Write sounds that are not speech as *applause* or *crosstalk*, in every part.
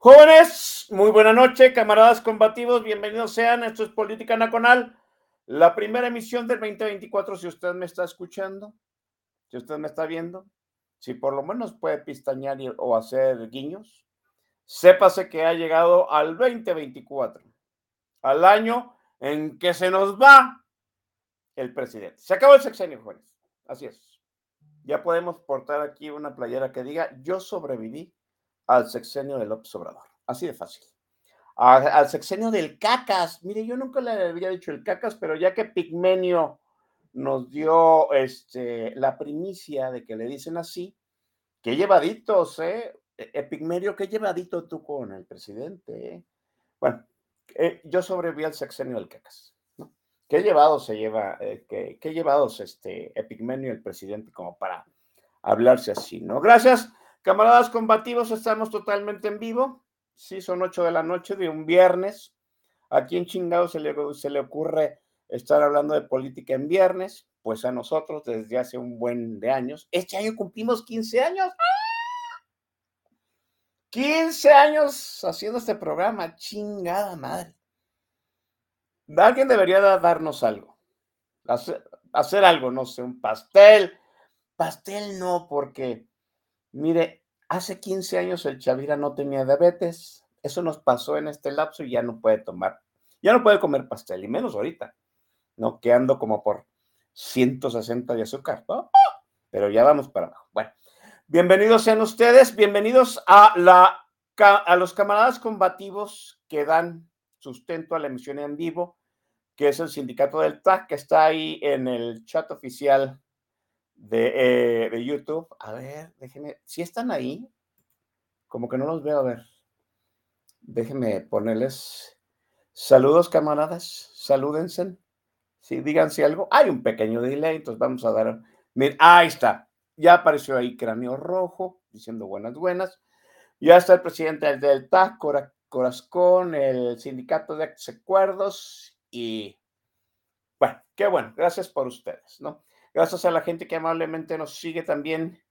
Jóvenes, muy buena noche, camaradas combativos, bienvenidos sean. Esto es Política Nacional, la primera emisión del 2024. Si usted me está escuchando, si usted me está viendo, si por lo menos puede pistañar y- o hacer guiños, sépase que ha llegado al 2024, al año en que se nos va el presidente. Se acabó el sexenio, jóvenes. Así es. Ya podemos portar aquí una playera que diga: Yo sobreviví al sexenio de López Obrador. Así de fácil. Al sexenio del Cacas. Mire, yo nunca le había dicho el Cacas, pero ya que Pigmenio nos dio este, la primicia de que le dicen así, qué llevaditos, ¿eh? E- e, qué llevadito tú con el presidente, ¿eh? Bueno, eh, yo sobreviví al sexenio del Cacas. ¿no? ¿Qué llevados se lleva, eh, qué, qué llevados este Epigmenio el presidente como para hablarse así, ¿no? Gracias. Camaradas combativos, estamos totalmente en vivo. Sí, son 8 de la noche de un viernes. ¿A quién chingado se le, se le ocurre estar hablando de política en viernes? Pues a nosotros desde hace un buen de años. Este año cumplimos 15 años. ¡Ah! 15 años haciendo este programa. Chingada madre. Alguien debería da- darnos algo. Hacer, hacer algo, no sé, un pastel. Pastel no, porque Mire, hace 15 años el Chavira no tenía diabetes. Eso nos pasó en este lapso y ya no puede tomar, ya no puede comer pastel, y menos ahorita, ¿no? Que ando como por 160 de azúcar. Pero ya vamos para abajo. Bueno, bienvenidos sean ustedes, bienvenidos a, la, a los camaradas combativos que dan sustento a la emisión en vivo, que es el sindicato del TAC, que está ahí en el chat oficial de, eh, de YouTube. A ver, déjenme, si están ahí, como que no los veo, a ver. Déjenme ponerles saludos, camaradas, salúdense. Sí, díganse algo. Hay un pequeño delay, entonces vamos a dar. Miren, ahí está. Ya apareció ahí Cráneo Rojo, diciendo buenas, buenas. Ya está el presidente del TAC, Cora- el sindicato de acuerdos y bueno, qué bueno, gracias por ustedes, ¿no? Gracias a la gente que amablemente nos sigue también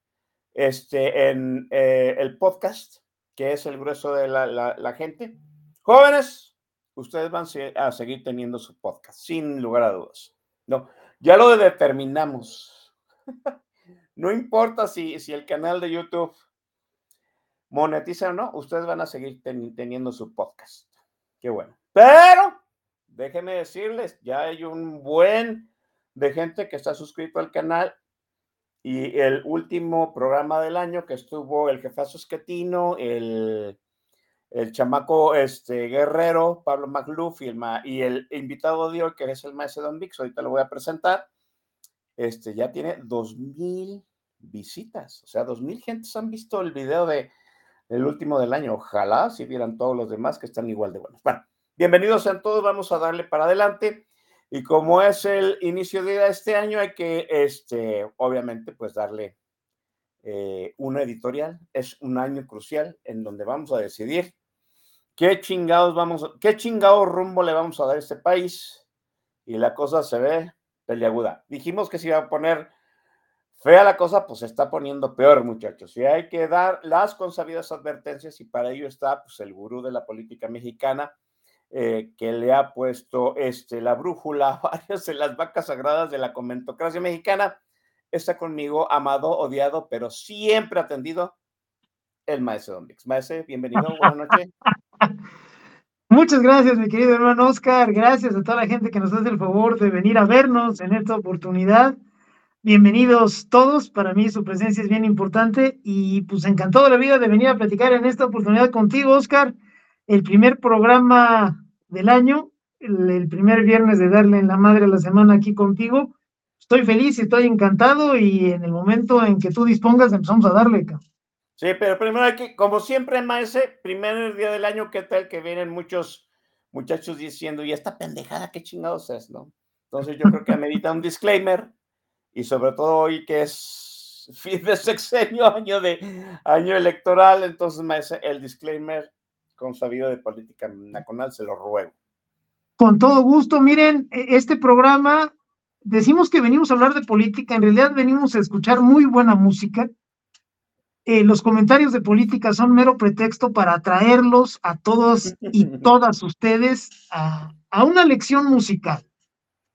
este, en eh, el podcast, que es el grueso de la, la- gente. Jóvenes, ustedes van a seguir teniendo su podcast, sin lugar a dudas. No, ya lo determinamos. *laughs* no importa si, si el canal de YouTube monetiza o no, ustedes van a seguir teni- teniendo su podcast. Qué bueno. Pero, déjenme decirles, ya hay un buen de gente que está suscrito al canal y el último programa del año que estuvo el jefazo Esquetino, el, el chamaco este, guerrero, Pablo McLuff y y el invitado de hoy, que es el maestro Don Vix, ahorita lo voy a presentar, este, ya tiene 2.000 visitas. O sea, dos mil gentes han visto el video de el último del año. Ojalá si vieran todos los demás que están igual de buenos. Bueno, bienvenidos sean todos, vamos a darle para adelante. Y como es el inicio de este año, hay que, este, obviamente, pues darle eh, una editorial. Es un año crucial en donde vamos a decidir qué chingados vamos, qué chingado rumbo le vamos a dar a este país. Y la cosa se ve peliaguda. Dijimos que se iba a poner fea la cosa, pues se está poniendo peor, muchachos. Y hay que dar las consabidas advertencias y para ello está pues, el gurú de la política mexicana eh, que le ha puesto este, la brújula a *laughs* varias de las vacas sagradas de la comentocracia mexicana. Está conmigo, amado, odiado, pero siempre atendido, el maestro Don Vix. Bienvenido, buenas noches. *laughs* Muchas gracias, mi querido hermano Oscar. Gracias a toda la gente que nos hace el favor de venir a vernos en esta oportunidad. Bienvenidos todos. Para mí su presencia es bien importante y pues encantado de la vida de venir a platicar en esta oportunidad contigo, Oscar. El primer programa del año, el, primer viernes de darle en la madre a la semana aquí contigo. Estoy feliz, estoy encantado y en el momento en que tú dispongas empezamos a darle. Sí, pero primero hay que, como siempre, Maese, primer día del año, ¿qué tal que vienen muchos muchachos diciendo, y esta pendejada, qué chingados es, ¿no? Entonces yo creo que amerita un disclaimer y sobre todo hoy que es fin de sexenio, año de año electoral, entonces Maese, el disclaimer con sabido de política nacional, se lo ruego. Con todo gusto, miren, e, este programa, decimos que venimos a hablar de política, en realidad venimos a escuchar muy buena música eh, los comentarios de política son mero pretexto para atraerlos a todos y *laughs* todas ustedes a, una lección musical.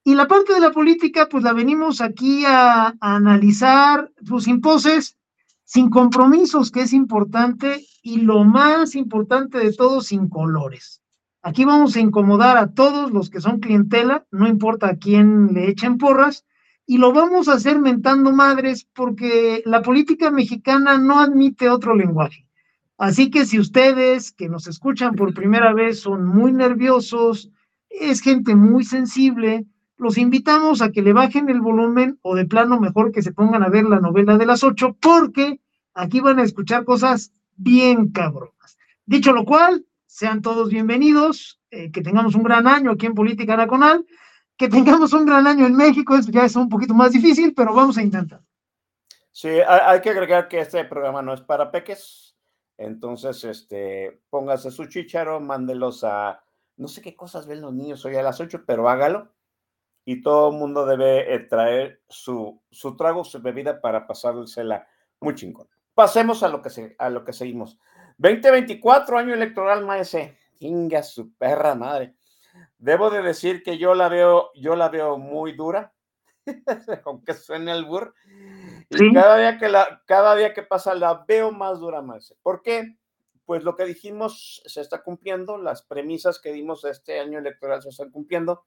Y la parte de la política, pues la venimos aquí a, a analizar, pues sin poses, sin compromisos, que es importante, y lo más importante de todo, sin colores. Aquí vamos a incomodar a todos los que son clientela, no importa a quién le echen porras, y lo vamos a hacer mentando madres porque la política mexicana no admite otro lenguaje. Así que si ustedes que nos escuchan por primera vez son muy nerviosos, es gente muy sensible, los invitamos a que le bajen el volumen o de plano mejor que se pongan a ver la novela de las ocho porque aquí van a escuchar cosas bien cabronas. Dicho lo cual, sean todos bienvenidos, eh, que tengamos un gran año aquí en Política Nacional que tengamos un gran año en México, eso ya es un poquito más difícil, pero vamos a intentar. Sí, hay que agregar que este programa no es para peques, entonces, este, póngase su chicharo, mándelos a, no sé qué cosas ven los niños hoy a las 8, pero hágalo. Y todo el mundo debe eh, traer su, su trago, su bebida para pasársela muy chingón. Pasemos a lo que, se, a lo que seguimos. 2024, año electoral, maese. Inga su perra madre. Debo de decir que yo la veo, yo la veo muy dura, *laughs* aunque suene el burr. Y cada día que la, cada día que pasa la veo más dura más. ¿Por qué? Pues lo que dijimos se está cumpliendo, las premisas que dimos este año electoral se están cumpliendo,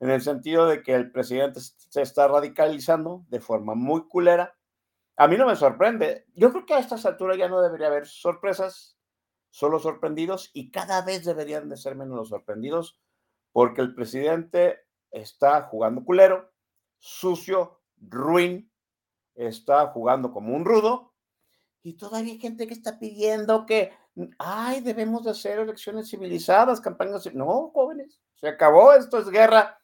en el sentido de que el presidente se está radicalizando de forma muy culera. A mí no me sorprende. Yo creo que a estas alturas ya no debería haber sorpresas, solo sorprendidos, y cada vez deberían de ser menos los sorprendidos porque el presidente está jugando culero, sucio, ruin, está jugando como un rudo, y todavía hay gente que está pidiendo que, ay, debemos de hacer elecciones civilizadas, campañas. No, jóvenes, se acabó, esto es guerra.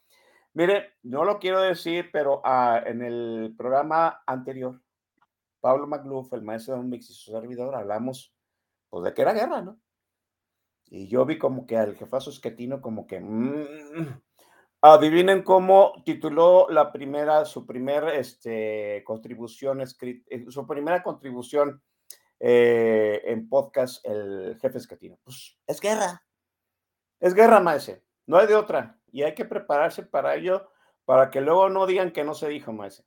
Mire, no lo quiero decir, pero ah, en el programa anterior, Pablo Magluf, el maestro de un mix y su servidor, hablamos pues, de que era guerra, ¿no? Y yo vi como que al jefazo esquetino como que... Mm, adivinen cómo tituló la primera, su primera este, contribución, eh, su primera contribución eh, en podcast, el jefe esquetino. Pues es guerra. Es guerra, maese. No hay de otra. Y hay que prepararse para ello, para que luego no digan que no se dijo, maese.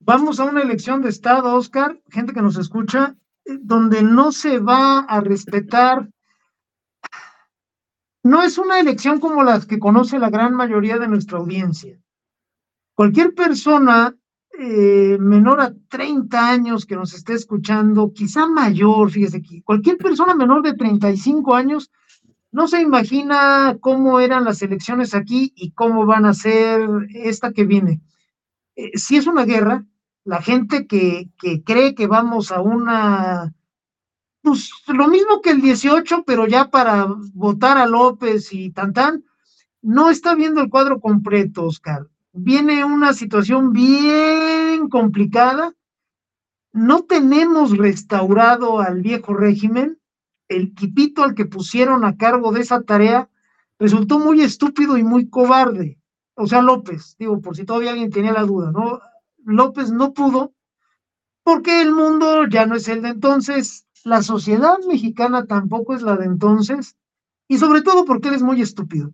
Vamos a una elección de Estado, Oscar, gente que nos escucha, eh, donde no se va a respetar no es una elección como las que conoce la gran mayoría de nuestra audiencia. Cualquier persona eh, menor a 30 años que nos esté escuchando, quizá mayor, fíjese aquí, cualquier persona menor de 35 años no se imagina cómo eran las elecciones aquí y cómo van a ser esta que viene. Eh, si es una guerra, la gente que, que cree que vamos a una, pues lo mismo que el 18, pero ya para votar a López y Tantán, no está viendo el cuadro completo, Oscar. Viene una situación bien complicada. No tenemos restaurado al viejo régimen. El quipito al que pusieron a cargo de esa tarea resultó muy estúpido y muy cobarde. O sea, López, digo, por si todavía alguien tenía la duda, ¿no? López no pudo porque el mundo ya no es el de entonces, la sociedad mexicana tampoco es la de entonces, y sobre todo porque él es muy estúpido.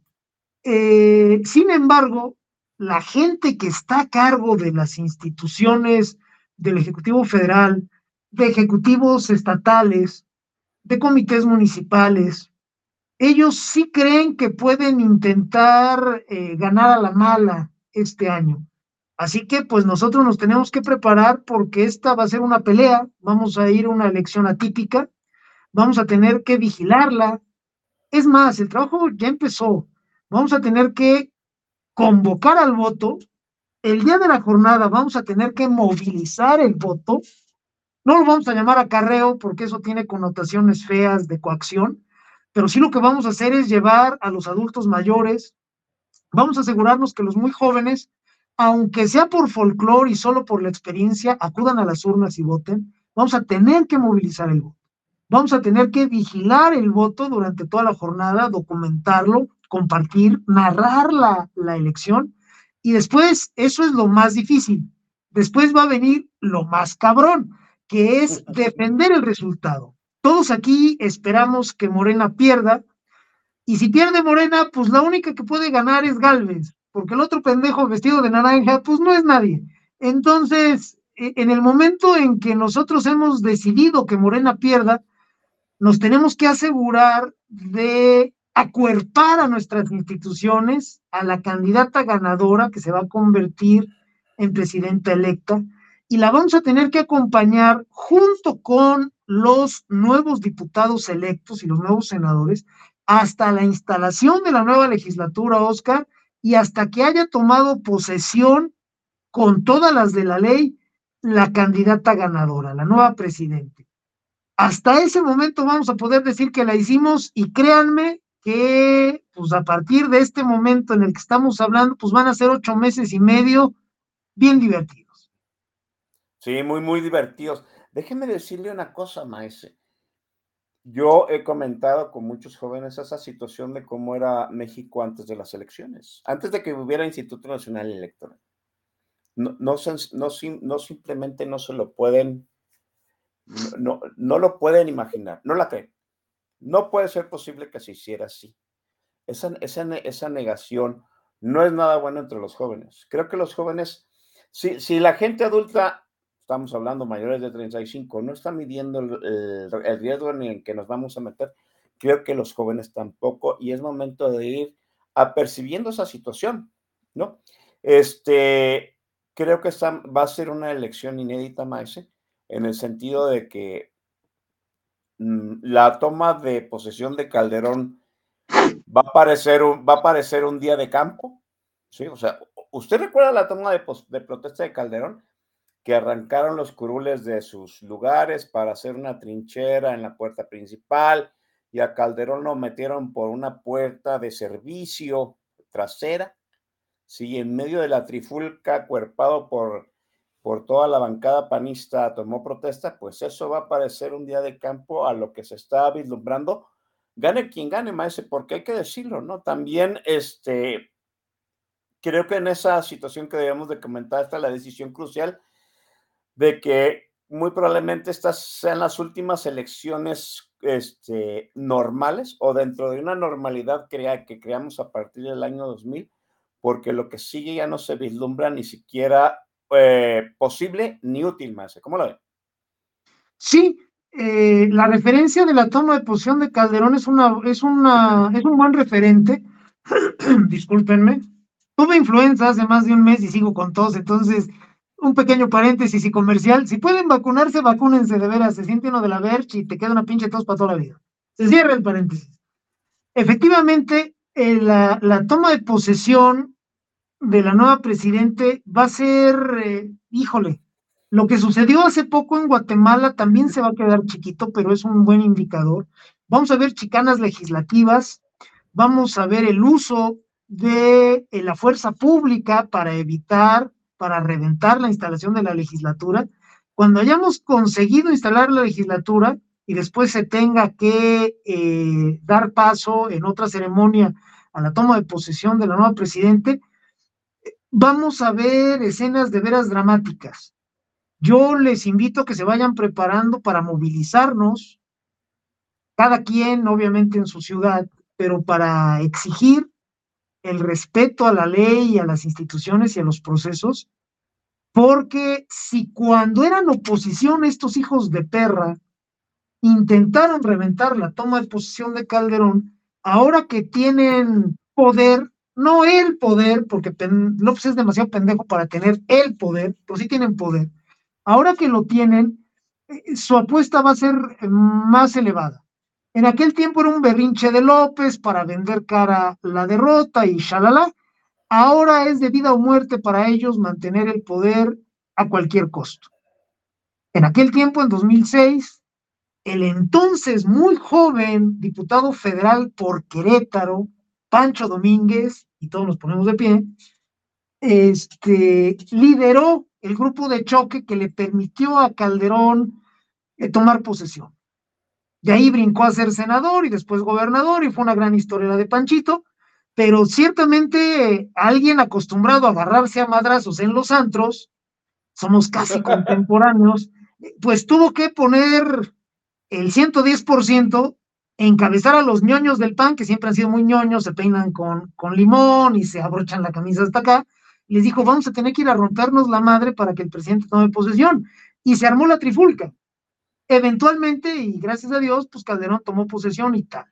Eh, sin embargo, la gente que está a cargo de las instituciones del Ejecutivo Federal, de ejecutivos estatales, de comités municipales, ellos sí creen que pueden intentar eh, ganar a la mala este año. Así que pues nosotros nos tenemos que preparar porque esta va a ser una pelea, vamos a ir a una elección atípica, vamos a tener que vigilarla. Es más, el trabajo ya empezó, vamos a tener que convocar al voto, el día de la jornada vamos a tener que movilizar el voto, no lo vamos a llamar acarreo porque eso tiene connotaciones feas de coacción, pero sí lo que vamos a hacer es llevar a los adultos mayores, vamos a asegurarnos que los muy jóvenes aunque sea por folclore y solo por la experiencia, acudan a las urnas y voten, vamos a tener que movilizar el voto. Vamos a tener que vigilar el voto durante toda la jornada, documentarlo, compartir, narrar la, la elección. Y después, eso es lo más difícil. Después va a venir lo más cabrón, que es defender el resultado. Todos aquí esperamos que Morena pierda, y si pierde Morena, pues la única que puede ganar es Galvez porque el otro pendejo vestido de naranja, pues no es nadie. Entonces, e, en el momento en que nosotros hemos decidido que Morena pierda, nos tenemos que asegurar de acuerpar a nuestras instituciones, a la candidata ganadora que se va a convertir en presidenta electa, y la vamos a tener que acompañar junto con los nuevos diputados electos y los nuevos senadores hasta la instalación de la nueva legislatura, Oscar, y hasta que haya tomado posesión con todas las de la ley la candidata ganadora, la nueva presidente. Hasta ese momento vamos a poder decir que la hicimos y créanme que pues a partir de este momento en el que estamos hablando, pues van a ser ocho meses y medio bien divertidos. Sí, muy, muy divertidos. Déjeme decirle una cosa, maese. Yo he comentado con muchos jóvenes esa situación de cómo era México antes de las elecciones, antes de que hubiera Instituto Nacional Electoral. No, no, no, simplemente no se lo pueden, no, no lo pueden imaginar, no la creen. No puede ser posible que se hiciera así. Esa, esa, esa negación no es nada bueno entre los jóvenes. Creo que los jóvenes, si, si la gente adulta estamos hablando mayores de 35, no está midiendo el, riesgo en el que nos vamos a meter. Creo que los jóvenes tampoco, y es momento de ir apercibiendo esa situación, ¿no? Este, creo que va a ser una elección inédita, Maese, en el sentido de que mm, la toma de posesión de Calderón va a parecer un, va a parecer un día de campo, ¿sí? O sea, ¿usted recuerda la toma de protesta de Calderón? Que arrancaron los curules de sus lugares para hacer una trinchera en la puerta principal y a Calderón lo metieron por una puerta de servicio trasera. Sí, en medio de la trifulca, cuerpado por, por toda la bancada panista, tomó protesta, pues eso va a parecer un día de campo a lo que se está vislumbrando. Gane quien gane, maese, porque hay que decirlo, ¿no? También, este, creo que en esa situación que debemos de comentar está la decisión crucial de que muy probablemente estas sean las últimas elecciones este, normales o dentro de una normalidad crea, que creamos a partir del año 2000, porque lo que sigue ya no se vislumbra ni siquiera eh, posible ni útil más. ¿Cómo lo ve? Sí, eh, la referencia de la toma de posición de Calderón es, una, es, una, es un buen referente. *clears throat* Discúlpenme. Tuve influenza hace más de un mes y sigo con tos, entonces un pequeño paréntesis y comercial. Si pueden vacunarse, vacúnense de veras. Se siente uno de la verge y te queda una pinche tos para toda la vida. Se cierra el paréntesis. Efectivamente, eh, la, toma de posesión de la nueva presidente va a ser, eh, híjole, Lo que sucedió hace poco en Guatemala también se va a quedar chiquito, pero es un buen indicador. Vamos a ver chicanas legislativas, vamos a ver el uso de eh, la fuerza pública para evitar, para reventar la instalación de la legislatura. Cuando hayamos conseguido instalar la legislatura y después se tenga que eh, dar paso en otra ceremonia a la toma de posesión de la nueva presidente, vamos a ver escenas de veras dramáticas. Yo les invito a que se vayan preparando para movilizarnos, cada quien obviamente en su ciudad, pero para exigir el respeto a la ley y a las instituciones y a los procesos, porque si cuando eran oposición estos hijos de perra intentaron reventar la toma de posesión de Calderón, ahora que tienen poder, no el poder, porque López es demasiado pendejo para tener el poder, pero sí tienen poder, ahora que lo tienen, eh, su apuesta va a ser más elevada. En aquel tiempo era un berrinche de López para vender cara la derrota y shalala. Ahora es de vida o muerte para ellos mantener el poder a cualquier costo. En aquel tiempo, en 2006, el entonces muy joven diputado federal por Querétaro, Pancho Domínguez, y todos nos ponemos de pie, este, lideró el grupo de choque que le permitió a Calderón eh, tomar posesión. De ahí brincó a ser senador y después gobernador y fue una gran historia de Panchito, pero ciertamente alguien acostumbrado a agarrarse a madrazos en los antros, somos casi *laughs* contemporáneos, pues tuvo que poner el 110%, encabezar a los ñoños del PAN, que siempre han sido muy ñoños, se peinan con, con limón y se abrochan la camisa hasta acá, y les dijo, vamos a tener que ir a rompernos la madre para que el presidente tome posesión. Y se armó la trifulca. Eventualmente, y gracias a Dios, pues Calderón tomó posesión y tal.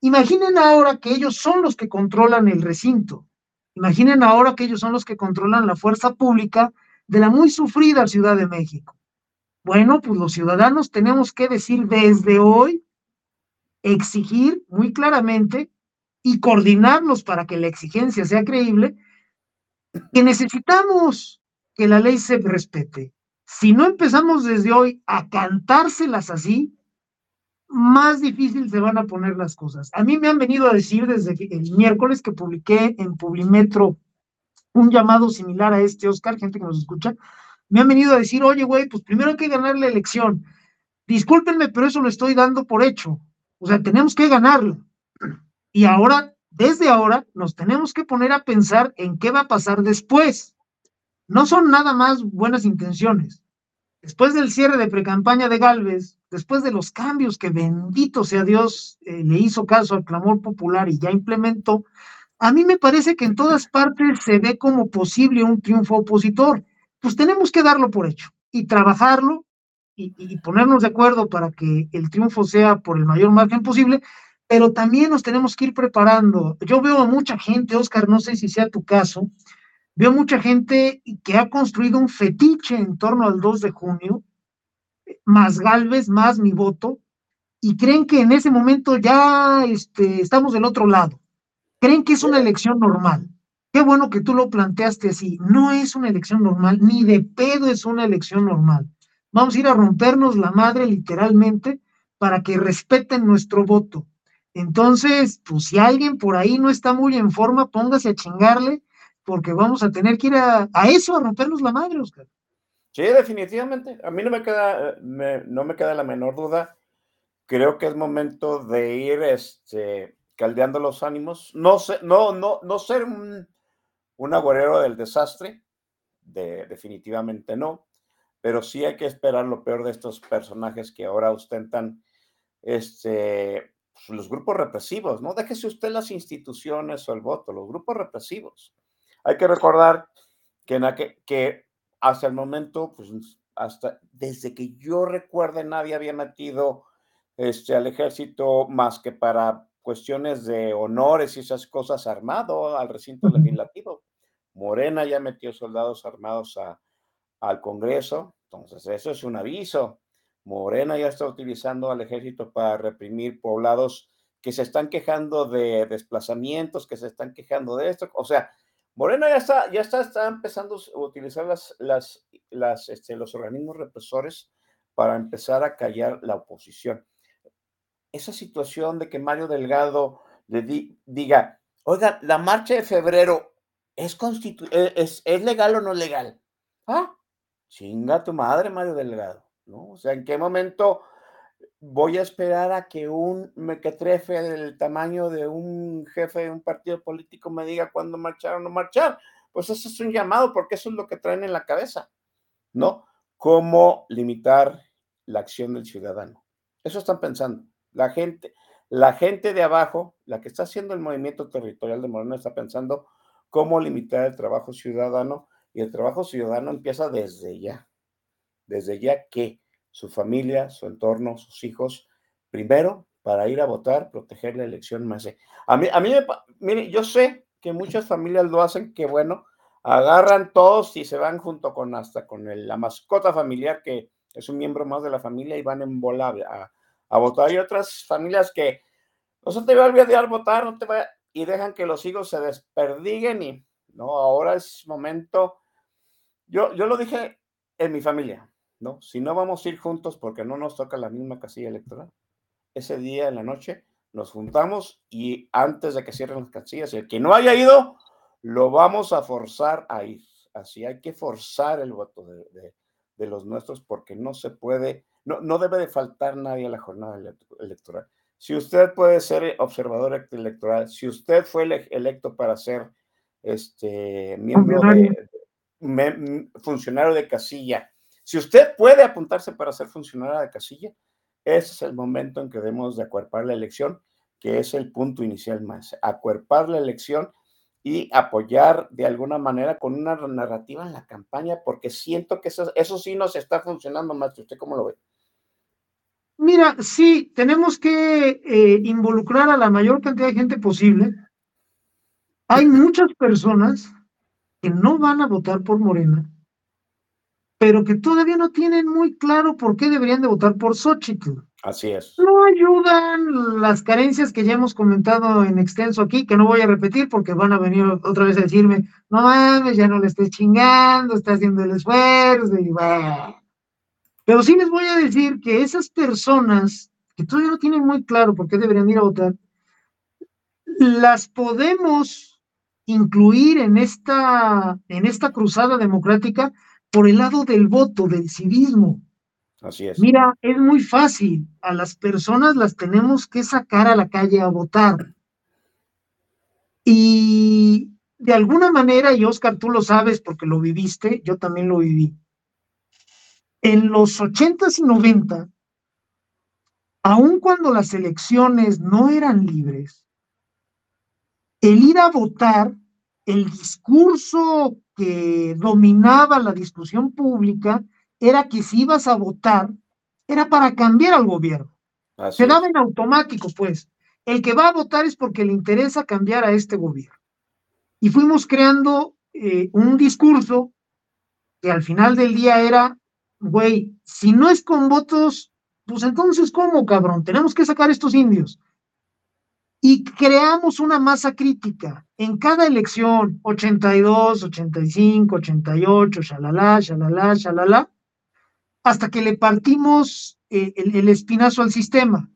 Imaginen ahora que ellos son los que controlan el recinto. Imaginen ahora que ellos son los que controlan la fuerza pública de la muy sufrida Ciudad de México. Bueno, pues los ciudadanos tenemos que decir desde hoy, exigir muy claramente y coordinarnos para que la exigencia sea creíble, que necesitamos que la ley se respete, si no empezamos desde hoy a cantárselas así, más difícil se van a poner las cosas. A mí me han venido a decir desde el miércoles que publiqué en Publimetro un llamado similar a este, Oscar, gente que nos escucha, me han venido a decir, oye, güey, pues primero hay que ganar la elección. Discúlpenme, pero eso lo estoy dando por hecho. O sea, tenemos que ganarlo. Y ahora, desde ahora, nos tenemos que poner a pensar en qué va a pasar después. No son nada más buenas intenciones. Después del cierre de precampaña de Galvez, después de los cambios que bendito sea Dios eh, le hizo caso al clamor popular y ya implementó, a mí me parece que en todas partes se ve como posible un triunfo opositor. Pues tenemos que darlo por hecho y trabajarlo y, y ponernos de acuerdo para que el triunfo sea por el mayor margen posible, pero también nos tenemos que ir preparando. Yo veo a mucha gente, Oscar, no sé si sea tu caso, Veo mucha gente que ha construido un fetiche en torno al 2 de junio, más Galvez, más mi voto, y creen que en ese momento ya este, estamos del otro lado. Creen que es una elección normal. Qué bueno que tú lo planteaste así. No es una elección normal, ni de pedo es una elección normal. Vamos a ir a rompernos la madre literalmente para que respeten nuestro voto. Entonces, pues si alguien por ahí no está muy en forma, póngase a chingarle porque vamos a tener que ir a, eso, a rompernos la madre, Oscar. Sí, definitivamente. A mí no me queda, no me queda la menor duda. Creo que es momento de ir este, caldeando los ánimos. No, no, no, no ser un, un del desastre, de, definitivamente no, pero sí hay que esperar lo peor de estos personajes que ahora ostentan este, pues, los grupos represivos. No déjese usted las instituciones o el voto, los grupos represivos. Hay que recordar que, en que hasta el momento, pues hasta desde que yo recuerde, nadie había metido este, al ejército más que para cuestiones de honores y esas cosas armado al recinto legislativo. Morena ya metió soldados armados al Congreso, entonces eso es un aviso. Morena ya está utilizando al ejército para reprimir poblados que se están quejando de desplazamientos, que se están quejando de esto. O sea, Morena ya está, ya está, está empezando a utilizar las, las las, este, los organismos represores para empezar a callar la oposición. Esa situación de que Mario Delgado diga, oiga, la marcha de febrero ¿es, e, es, ¿es legal o no legal? Ah, chinga tu madre, Mario Delgado, ¿no? O sea, ¿en qué momento voy a esperar a que un mequetrefe del tamaño de un jefe de un partido político me diga cuándo marchar o no marchar? Pues eso es un llamado, porque eso es lo que traen en la cabeza, ¿no? Cómo limitar la acción del ciudadano. Eso están pensando. La gente, la gente de abajo, la que está haciendo el movimiento territorial de Moreno, está pensando cómo limitar el trabajo ciudadano y el trabajo ciudadano empieza desde ya. Desde ya que su familia, su entorno, sus hijos, primero para ir a votar, proteger la elección más. A mí, a mí mire, yo sé que muchas familias lo hacen, que bueno, agarran todos y se van junto con hasta con la mascota familiar que es un miembro más de la familia y van en bola a, votar. Hay otras familias que no se te va a olvidar votar, no te va, y dejan que los hijos se desperdiguen y no, ahora es momento. Yo, yo lo dije en mi familia, ¿no? Si no vamos a ir juntos porque no nos toca la misma casilla electoral, ese día en la noche nos juntamos y antes de que cierren las casillas, el que no haya ido, lo vamos a forzar a ir. Así hay que forzar el voto de, de, los nuestros porque no se puede, no, no debe de faltar nadie a la jornada electoral. Si usted puede ser observador electoral, si usted fue electo para ser este miembro de, funcionario de casilla, si usted puede apuntarse para ser funcionario de casilla, ese es el momento en que debemos de acuerpar la elección, que es el punto inicial más, acuerpar la elección y apoyar de alguna manera con una narrativa en la campaña, porque siento que eso, eso sí nos está funcionando más. ¿Usted cómo lo ve? Mira, sí, tenemos que eh, involucrar a la mayor cantidad de gente posible. Hay muchas personas que no van a votar por Morena, pero que todavía no tienen muy claro por qué deberían de votar por Xochitl. Así es. No ayudan las carencias que ya hemos comentado en extenso aquí, que no voy a repetir porque van a venir otra vez a decirme, no mames, ya no le estés chingando, está haciendo el esfuerzo y Pero sí les voy a decir que esas personas que todavía no tienen muy claro por qué deberían ir a votar, las podemos incluir en esta, en esta cruzada democrática por el lado del voto, del civismo. Así es. Mira, es muy fácil. A las personas las tenemos que sacar a la calle a votar. Y de alguna manera, y Oscar, tú lo sabes porque lo viviste, yo también lo viví. En los ochentas y 90, aun cuando las elecciones no eran libres, el ir a votar, el discurso que dominaba la discusión pública era que si ibas a votar, era para cambiar al gobierno. Se daba en automático, pues. El que va a votar es porque le interesa cambiar a este gobierno. Y fuimos creando eh, un discurso que al final del día era, güey, si no es con votos, pues entonces, ¿cómo, cabrón? Tenemos que sacar estos indios y creamos una masa crítica en cada elección, 82, 85, 88, shalala, shalala, shalala, hasta que le partimos eh, el, espinazo al sistema.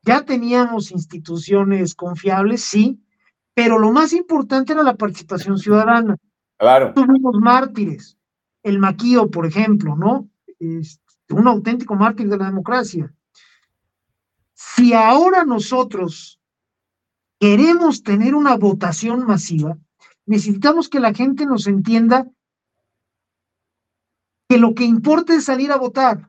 Ya teníamos instituciones confiables, sí, pero lo más importante era la participación ciudadana. Claro. Tuvimos mártires, el Maquío, por ejemplo, ¿no? un auténtico mártir de la democracia. Si ahora nosotros queremos tener una votación masiva, necesitamos que la gente nos entienda que lo que importa es salir a votar.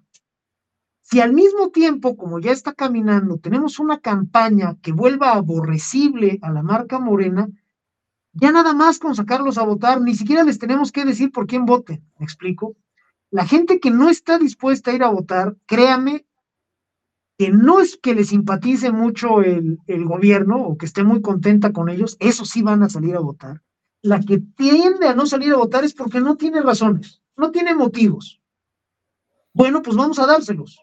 Si al mismo tiempo, como ya está caminando, tenemos una campaña que vuelva aborrecible a la marca morena, ya nada más con sacarlos a votar, ni siquiera les tenemos que decir por quién voten. ¿Me explico? La gente que no está dispuesta a ir a votar, créame que no es que le simpatice mucho el, el, gobierno o que esté muy contenta con ellos, eso sí van a salir a votar. La que tiende a no salir a votar es porque no tiene razones, no tiene motivos. Bueno, pues vamos a dárselos.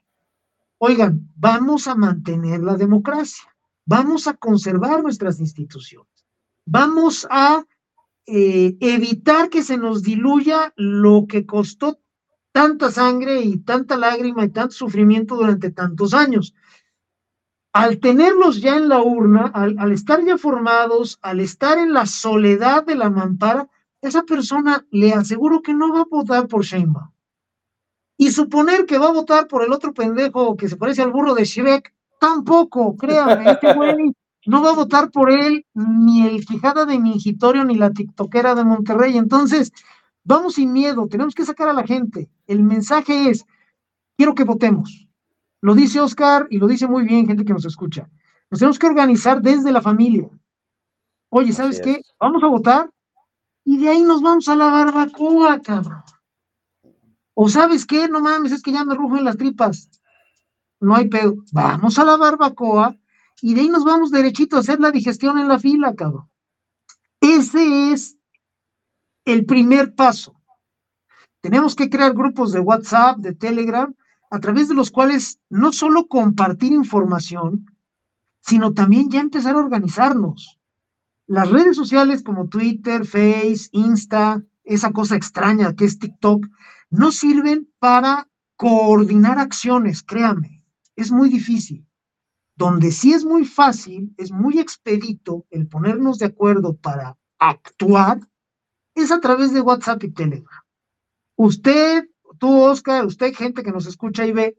Oigan, vamos a mantener la democracia, vamos a conservar nuestras instituciones, vamos a eh, evitar que se nos diluya lo que costó tanta sangre y tanta lágrima y tanto sufrimiento durante tantos años. Al tenerlos ya en la urna, al, estar ya formados, al estar en la soledad de la mampara, esa persona le aseguro que no va a votar por Sheinbaum. Y suponer que va a votar por el otro pendejo que se parece al burro de Shrek, tampoco, créanme, este güey no va a votar por él ni el Quijada de Mingitorio ni la TikTokera de Monterrey. Entonces, vamos sin miedo, tenemos que sacar a la gente. El mensaje es, quiero que votemos. Lo dice Oscar y lo dice muy bien gente que nos escucha. Nos tenemos que organizar desde la familia. Oye, ¿sabes qué? Vamos a votar y de ahí nos vamos a la barbacoa, cabrón. O sabes qué, no mames, es que ya me rugen las tripas. No hay pedo. Vamos a la barbacoa y de ahí nos vamos derechito a hacer la digestión en la fila, cabrón. Ese es el primer paso. Tenemos que crear grupos de WhatsApp, de Telegram, a través de los cuales no solo compartir información, sino también ya empezar a organizarnos. Las redes sociales como Twitter, Face, Insta, esa cosa extraña que es TikTok, no sirven para coordinar acciones, créame, es muy difícil. Donde sí es muy fácil, es muy expedito el ponernos de acuerdo para actuar, es a través de WhatsApp y Telegram. Usted, tú, Oscar, usted, gente que nos escucha y ve,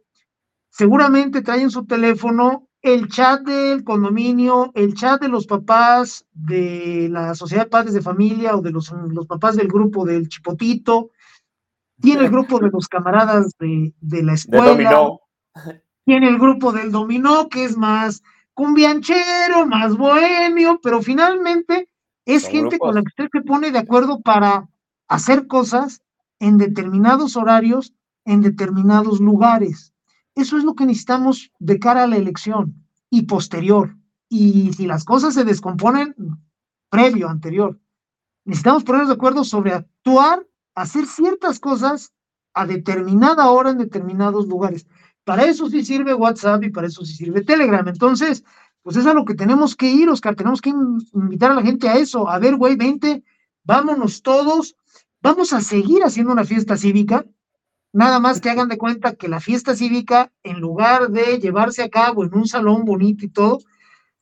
seguramente trae en su teléfono el chat del condominio, el chat de los papás de la Sociedad de Padres de Familia o de los, los papás del grupo del Chipotito, tiene el grupo de los camaradas de, de la escuela, tiene el grupo del dominó, que es más cumbianchero, más bohemio, pero finalmente es gente con la que usted se pone de acuerdo para hacer cosas en determinados horarios, en determinados lugares. Eso es lo que necesitamos de cara a la elección y posterior. Y si las cosas se descomponen, previo, anterior. Necesitamos ponernos de acuerdo sobre actuar, hacer ciertas cosas a determinada hora en determinados lugares. Para eso sí sirve WhatsApp y para eso sí sirve Telegram. Entonces, pues es a lo que tenemos que ir, Oscar. Tenemos que invitar a la gente a eso. A ver, güey, vente, vámonos todos. Vamos a seguir haciendo una fiesta cívica. Nada más que hagan de cuenta que la fiesta cívica, en lugar de llevarse a cabo en un salón bonito y todo,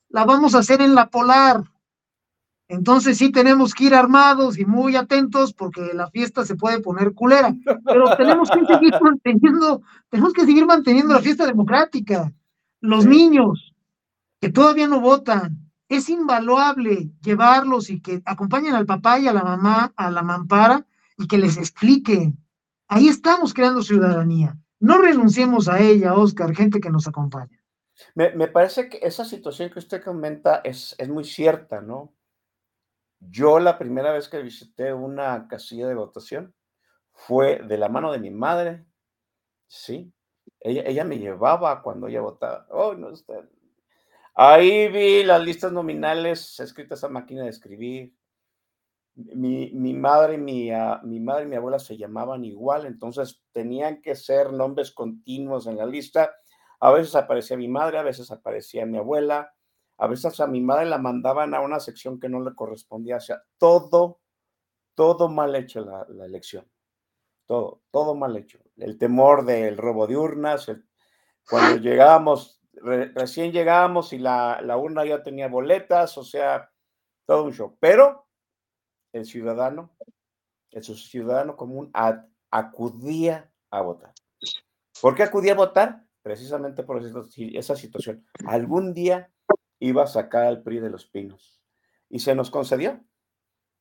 la vamos a hacer en la polar. Entonces sí tenemos que ir armados y muy atentos porque la fiesta se puede poner culera, pero tenemos que seguir manteniendo, tenemos que seguir manteniendo la fiesta democrática. Los niños que todavía no votan, es invaluable llevarlos y que acompañen al papá y a la mamá, a la mampara y que les expliquen. Ahí estamos creando ciudadanía. No renunciemos a ella, Oscar, gente que nos acompaña. Me, me parece que esa situación que usted comenta es, es muy cierta, ¿no? Yo la primera vez que visité una casilla de votación fue de la mano de mi madre, sí. Ella, ella me llevaba cuando ella votaba. Oh, no, Ahí vi las listas nominales escritas a máquina de escribir. Mi, madre y mi, ah, mi madre y mi abuela se llamaban igual, entonces tenían que ser nombres continuos en la lista. A veces aparecía mi madre, a veces aparecía mi abuela, a veces a mi madre la mandaban a una sección que no le correspondía, o sea, todo, todo mal hecho la, elección, todo, todo mal hecho. El temor del robo de urnas, cuando llegábamos, recién llegábamos y la, la, urna ya tenía boletas, o sea, todo un show. Pero el ciudadano, el ciudadano común acudía a votar. ¿Por qué acudía a votar? Precisamente por esa situación. Algún día iba a sacar al PRI de los pinos. Y se nos concedió.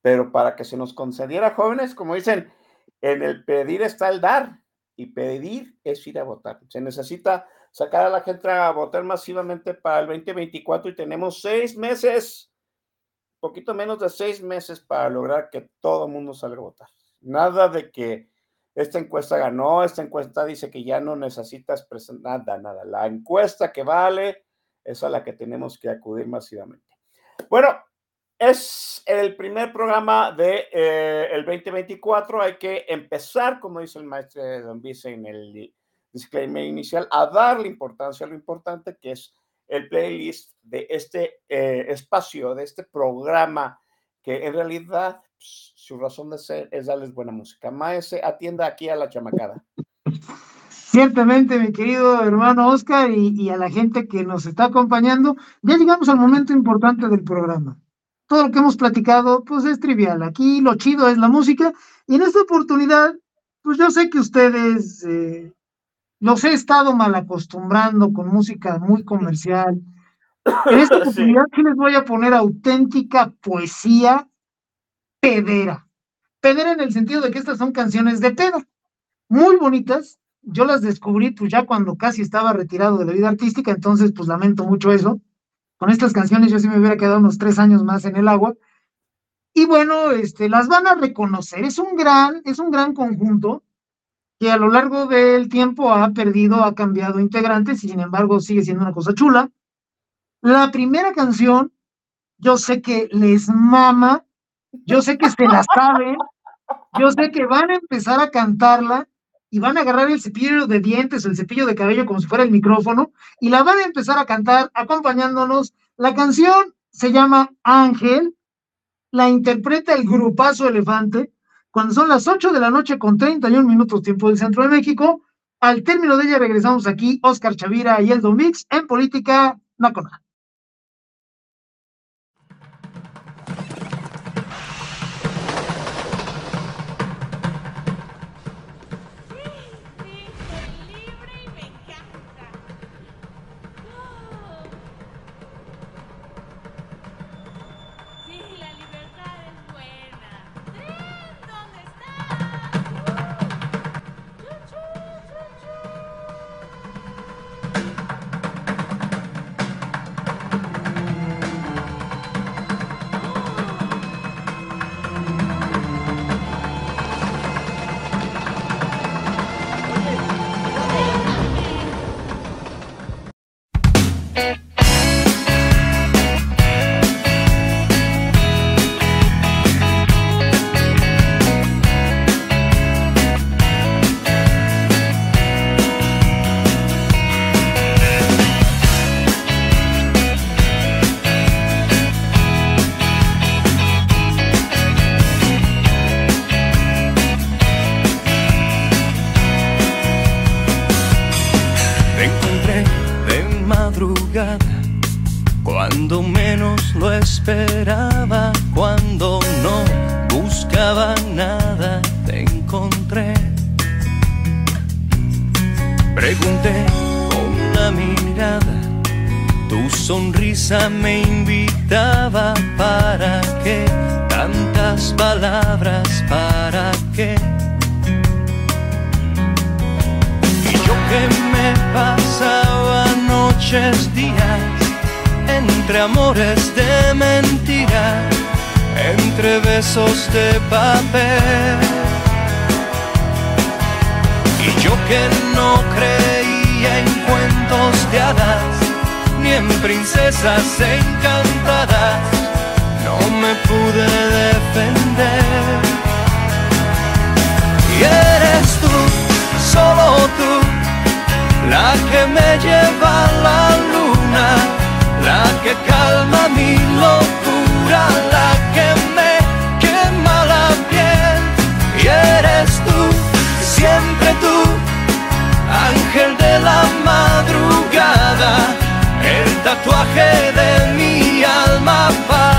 Pero para que se nos concediera jóvenes, como dicen, en el pedir está el dar. Y pedir es ir a votar. Se necesita sacar a la gente a votar masivamente para el 2024 y tenemos seis meses, poquito menos de seis meses para lograr que todo el mundo salga a votar. Nada de que esta encuesta ganó, esta encuesta dice que ya no necesitas presentar nada, nada. La encuesta que vale es a la que tenemos que acudir masivamente. Bueno, es el primer programa de eh, el 2024. Hay que empezar, como dice el maestro Don Vice el disclaimer inicial, a darle importancia a lo importante que es el playlist de este eh, espacio, de este programa, que en realidad pues, su razón de ser es darles buena música. Maese, atienda aquí a la chamacada. Ciertamente, mi querido hermano Oscar y, y, a la gente que nos está acompañando, ya llegamos al momento importante del programa. Todo lo que hemos platicado, pues es trivial. Aquí lo chido es la música y en esta oportunidad, pues yo sé que ustedes eh, los he estado mal acostumbrando con música muy comercial. En esta *laughs* oportunidad sí. les voy a poner auténtica poesía pedera. Pedera en el sentido de que estas son canciones de peda, muy bonitas. Yo las descubrí pues ya cuando casi estaba retirado de la vida artística, entonces pues lamento mucho eso. Con estas canciones yo sí me hubiera quedado unos tres años más en el agua. Y bueno, este, las van a reconocer. Es un gran, es un gran conjunto que a lo largo del tiempo ha perdido, ha cambiado integrantes y sin embargo sigue siendo una cosa chula. La primera canción, yo sé que les mama, yo sé que se la saben, yo sé que van a empezar a cantarla y van a agarrar el cepillo de dientes el cepillo de cabello como si fuera el micrófono y la van a empezar a cantar acompañándonos. La canción se llama Ángel, la interpreta el grupazo Elefante cuando son las 8 de la noche con 31 minutos tiempo del centro de México. Al término de ella regresamos aquí, Oscar Chavira y Eldo Mix en Política Nacional. Alma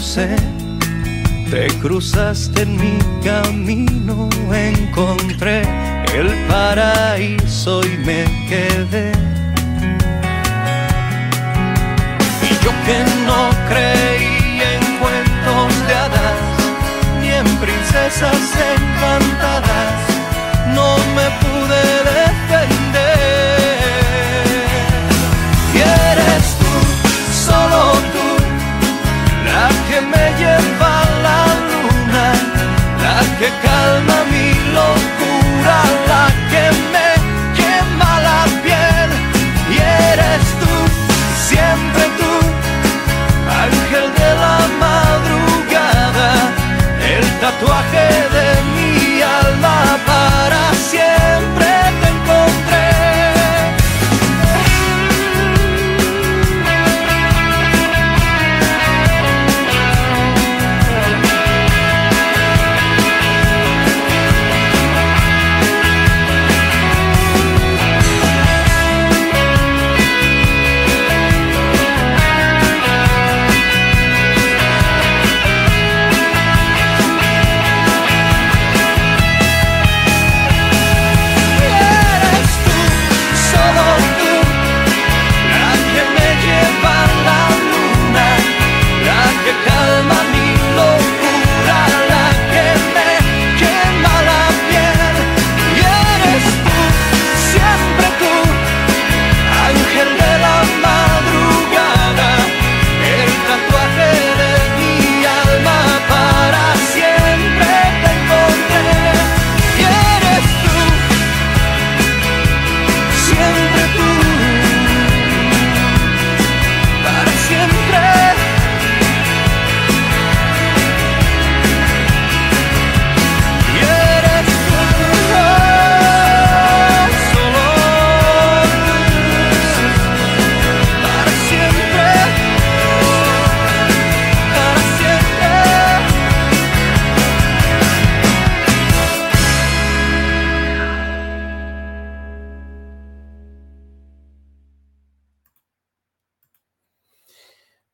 sé, te cruzaste en mi camino, encontré el paraíso y me quedé. Y yo que no creía en cuentos de hadas princesas encantadas, no me pude defender. la que me lleva a la luna, la que calma mi locura, la que me quema la piel. Y eres tú, siempre tú, ángel de la madrugada, el tatuaje de mi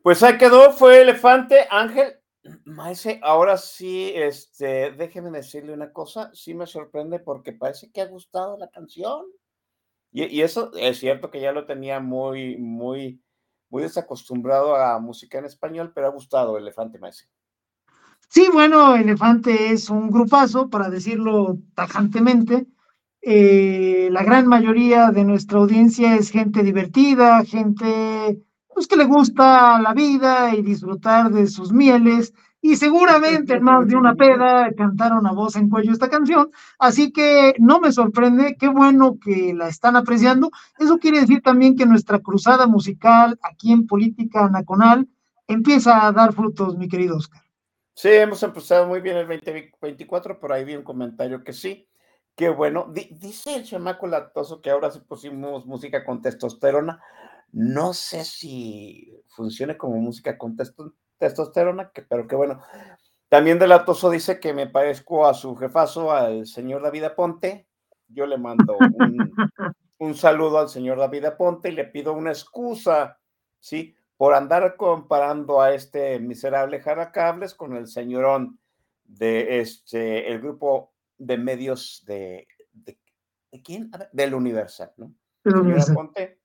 Pues ahí quedó, fue Elefante, Ángel. *clears throat* Maese, ahora sí, este, déjeme decirle una cosa, sí me sorprende porque parece que ha gustado la canción. Y, y eso es cierto que ya lo tenía muy, muy, muy desacostumbrado a música en español, pero ha gustado Elefante Maese. Sí, bueno, Elefante es un grupazo, para decirlo tajantemente. Eh, la gran mayoría de nuestra audiencia es gente divertida, gente pues, que le gusta la vida y disfrutar de sus mieles. Y seguramente en *laughs* más de una peda cantaron a voz en cuello esta canción. Así que no me sorprende, qué bueno que la están apreciando. Eso quiere decir también que nuestra cruzada musical aquí en Política Nacional empieza a dar frutos, mi querido Oscar. Sí, hemos empezado muy bien el 2024, por ahí vi un comentario que sí. Qué bueno. dice el chamaco latoso que ahora sí pusimos música con testosterona. No sé si funcione como música con testosterona, pero qué bueno. También de latoso dice que me parezco a su jefazo, al señor David Aponte. Yo le mando un, *laughs* un saludo al señor David Aponte y le pido una excusa, ¿sí? por andar comparando a este miserable Jaracables con el señorón de este, el grupo de medios de, de, quién? del Universal, ¿no? Universal. Ponte,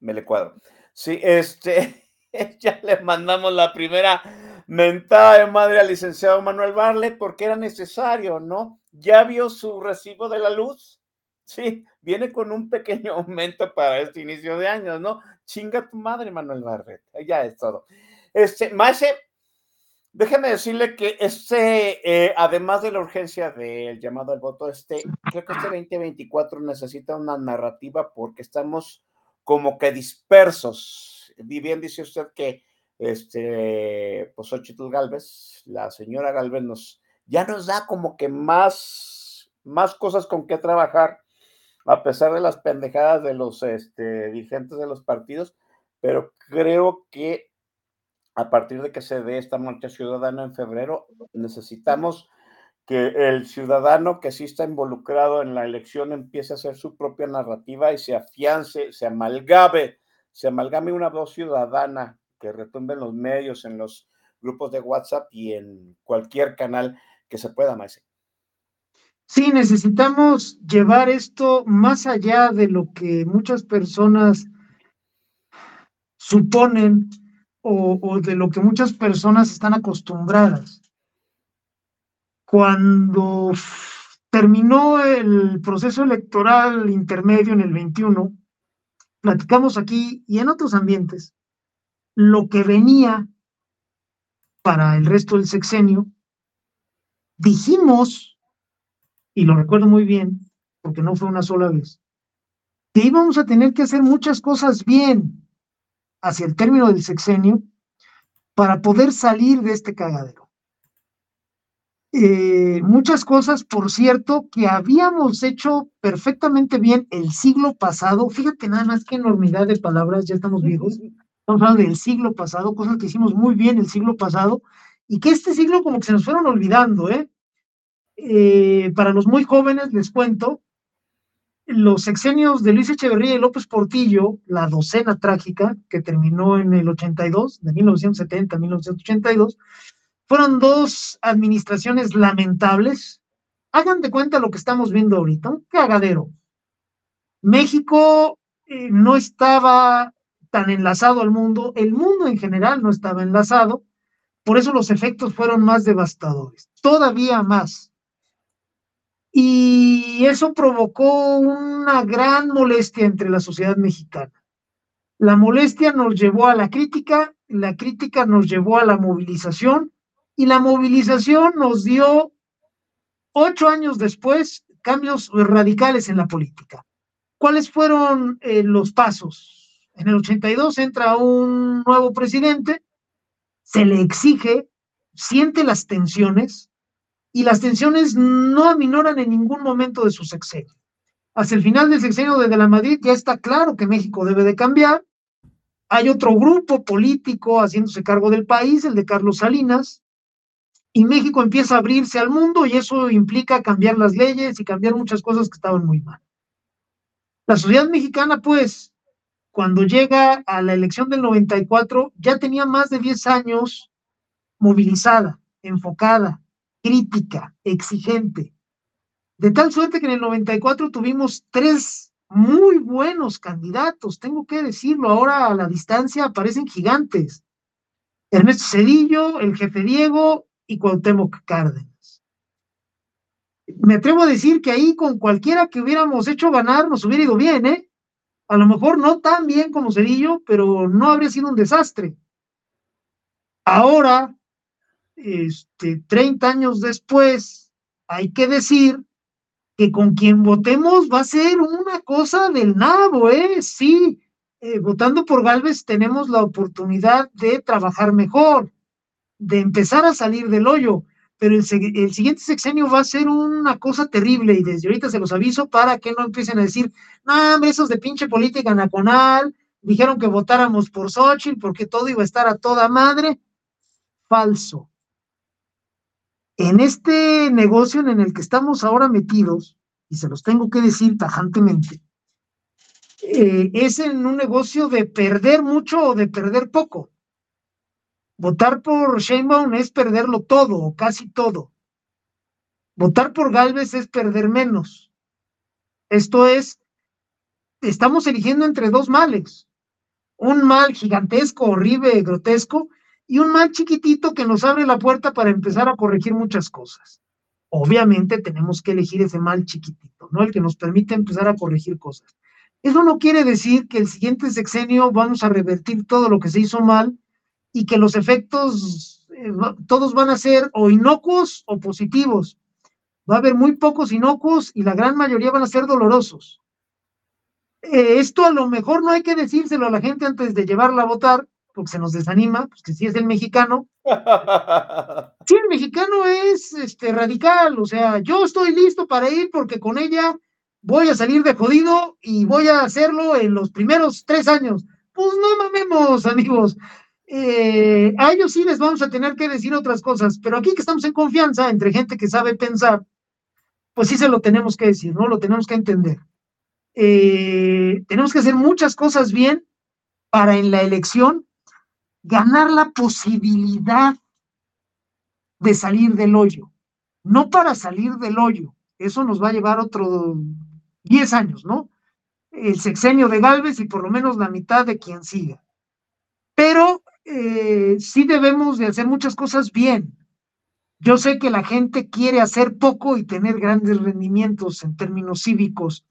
me le cuadro. Sí, este, *laughs* ya le mandamos la primera mentada de madre al licenciado Manuel Barle porque era necesario, ¿no? Ya vio su recibo de la luz. Sí, viene con un pequeño *laughs* aumento para este inicio de año, ¿no? Chinga tu madre, Manuel Barret. Ya es todo. Este, Maese, déjeme decirle que este, eh, además de la urgencia del llamado al voto, este, creo que este 2024 necesita una narrativa porque estamos como que dispersos. Bien dice usted que este, pues Xochitl Galvez, la señora Galvez nos, ya nos da como que más, más cosas con que trabajar a pesar de las pendejadas de los este, dirigentes de los partidos, pero creo que a partir de que se dé esta marcha ciudadana en febrero, necesitamos que el ciudadano que sí está involucrado en la elección empiece a hacer su propia narrativa y se afiance, se amalgame, se amalgame una voz ciudadana que retumbe en los medios, en los grupos de WhatsApp y en cualquier canal que se pueda, Maese. Sí, necesitamos llevar esto más allá de lo que muchas personas suponen o, de lo que muchas personas están acostumbradas. Cuando terminó el proceso electoral intermedio en el 21, platicamos aquí y en otros ambientes lo que venía para el resto del sexenio. Dijimos y lo recuerdo muy bien, porque no fue una sola vez, que íbamos a tener que hacer muchas cosas bien hacia el término del sexenio para poder salir de este cagadero. Eh, muchas cosas, por cierto, que habíamos hecho perfectamente bien el siglo pasado. Fíjate nada más qué enormidad de palabras, ya estamos viejos. Estamos hablando del siglo pasado, cosas que hicimos muy bien el siglo pasado y que este siglo como que se nos fueron olvidando, ¿eh? Eh, para los muy jóvenes les cuento, los sexenios de Luis Echeverría y López Portillo, la docena trágica que terminó en el 82, de 1970 a 1982, fueron dos administraciones lamentables. Hagan de cuenta lo que estamos viendo ahorita, un cagadero. México eh, no estaba tan enlazado al mundo, el mundo en general no estaba enlazado, por eso los efectos fueron más devastadores, todavía más y eso provocó una gran molestia entre la sociedad mexicana. La molestia nos llevó a la crítica, la crítica nos llevó a la movilización y la movilización nos dio ocho años después cambios radicales en la política. ¿Cuáles fueron eh, los pasos? En el 82 entra un nuevo presidente, se le exige, siente las tensiones, y las tensiones no aminoran en ningún momento de su sexenio. Hacia el final del sexenio de, de la Madrid ya está claro que México debe de cambiar. Hay otro grupo político haciéndose cargo del país, el de Carlos Salinas, y México empieza a abrirse al mundo y eso implica cambiar las leyes y cambiar muchas cosas que estaban muy mal. La sociedad mexicana, pues, cuando llega a la elección del 94, ya tenía más de 10 años movilizada, enfocada, crítica, exigente. De tal suerte que en el 94 tuvimos tres muy buenos candidatos, tengo que decirlo, ahora a la distancia aparecen gigantes. Ernesto Cedillo, el jefe Diego y Cuauhtémoc Cárdenas. Me atrevo a decir que ahí con cualquiera que hubiéramos hecho ganar nos hubiera ido bien, ¿eh? A lo mejor no tan bien como Cedillo, pero no habría sido un desastre. Ahora, este, 30 años después, hay que decir que con quien votemos va a ser una cosa del nabo, ¿eh? Sí, eh, votando por Galvez tenemos la oportunidad de trabajar mejor, de empezar a salir del hoyo, pero el, el, siguiente sexenio va a ser una cosa terrible y desde ahorita se los aviso para que no empiecen a decir, no, esos de pinche política nacional, dijeron que votáramos por Xochitl porque todo iba a estar a toda madre. Falso. En este negocio en el que estamos ahora metidos, y se los tengo que decir tajantemente, eh, es en un negocio de perder mucho o de perder poco. Votar por Sheinbaum es perderlo todo o casi todo. Votar por Galvez es perder menos. Esto es, estamos eligiendo entre dos males. Un mal gigantesco, horrible, grotesco, y un mal chiquitito que nos abre la puerta para empezar a corregir muchas cosas. Obviamente tenemos que elegir ese mal chiquitito, ¿no? El que nos permite empezar a corregir cosas. Eso no quiere decir que el siguiente sexenio vamos a revertir todo lo que se hizo mal y que los efectos eh, todos van a ser o inocuos o positivos. Va a haber muy pocos inocuos y la gran mayoría van a ser dolorosos. Eh, esto a lo mejor no hay que decírselo a la gente antes de llevarla a votar, porque se nos desanima, pues que si es el mexicano. *laughs* Sí, el mexicano es este, radical, o sea, yo estoy listo para ir porque con ella voy a salir de jodido y voy a hacerlo en los primeros tres años. Pues no mamemos, amigos. Eh, a ellos sí les vamos a tener que decir otras cosas, pero aquí que estamos en confianza entre gente que sabe pensar, pues sí se lo tenemos que decir, ¿no? Lo tenemos que entender. Eh, tenemos que hacer muchas cosas bien para en la elección ganar la posibilidad de salir del hoyo, no para salir del hoyo, eso nos va a llevar otro 10 años, ¿no? El sexenio de Galvez y por lo menos la mitad de quien siga. Pero eh, sí debemos de hacer muchas cosas bien. Yo sé que la gente quiere hacer poco y tener grandes rendimientos en términos cívicos.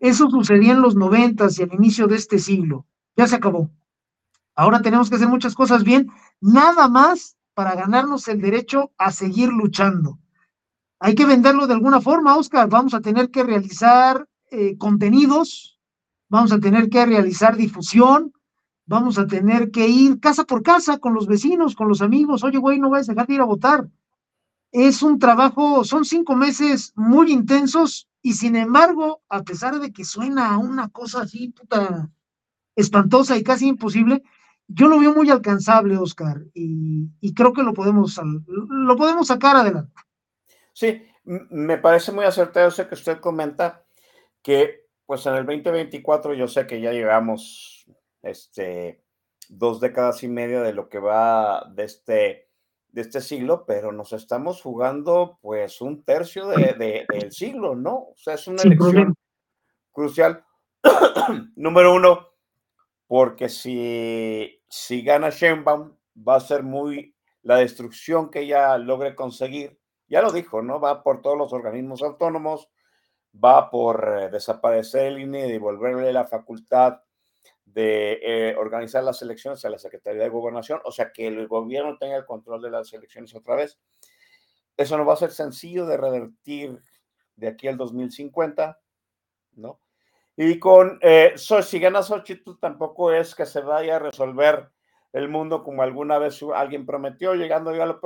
Eso sucedía en los noventas y al inicio de este siglo. Ya se acabó. Ahora tenemos que hacer muchas cosas bien, nada más para ganarnos el derecho a seguir luchando. Hay que venderlo de alguna forma, Oscar. Vamos a tener que realizar eh, contenidos, vamos a tener que realizar difusión, vamos a tener que ir casa por casa con los vecinos, con los amigos. Oye, güey, no vayas a dejar de ir a votar. Es un trabajo, son cinco meses muy intensos y sin embargo, a pesar de que suena una cosa así, puta, espantosa y casi imposible, yo lo veo muy alcanzable, Oscar, y, creo que lo podemos, lo podemos sacar adelante. Sí, me parece muy acertado eso que usted comenta, que pues en el 2024 yo sé que ya llevamos este, dos décadas y media de lo que va de este, de este siglo, pero nos estamos jugando pues un tercio de, del siglo, ¿no? O sea, es una elección crucial. *clears throat* Número uno, porque si, si gana Sheinbaum, va a ser muy la destrucción que ella logre conseguir. Ya lo dijo, ¿no? Va por todos los organismos autónomos, va por eh, desaparecer el INE y devolverle la facultad de eh, organizar las elecciones a la Secretaría de Gobernación, o sea, que el gobierno tenga el control de las elecciones otra vez. Eso no va a ser sencillo de revertir de aquí al 2050, ¿no? Y con, eh, si gana Xochitl, tampoco es que se vaya a resolver el mundo como alguna vez alguien prometió, llegando yo a la,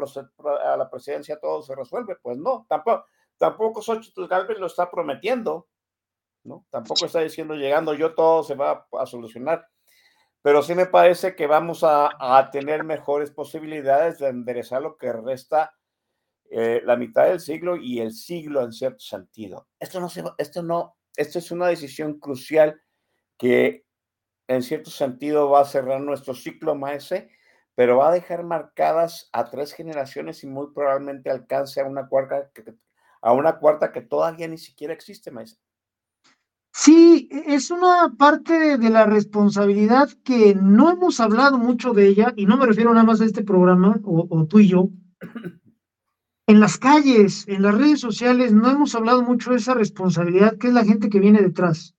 a la presidencia todo se resuelve. Pues no, tampoco, tampoco Xochitl Galvez lo está prometiendo, ¿no? Tampoco está diciendo llegando yo todo se va a, solucionar. Pero sí me parece que vamos a, tener mejores posibilidades de enderezar lo que resta eh, la mitad del siglo y el siglo en cierto sentido. Esto no se, esto no esto es una decisión crucial que en cierto sentido va a cerrar nuestro ciclo maese, pero va a dejar marcadas a tres generaciones y muy probablemente alcance a una cuarta a una cuarta que todavía ni siquiera existe, maese. Sí, e, es una parte de la responsabilidad que no hemos hablado mucho de ella, y no me refiero nada más a este programa, o, o tú y yo. *clears throat* En las calles, en las redes sociales, no hemos hablado mucho de esa responsabilidad que es la gente que viene detrás.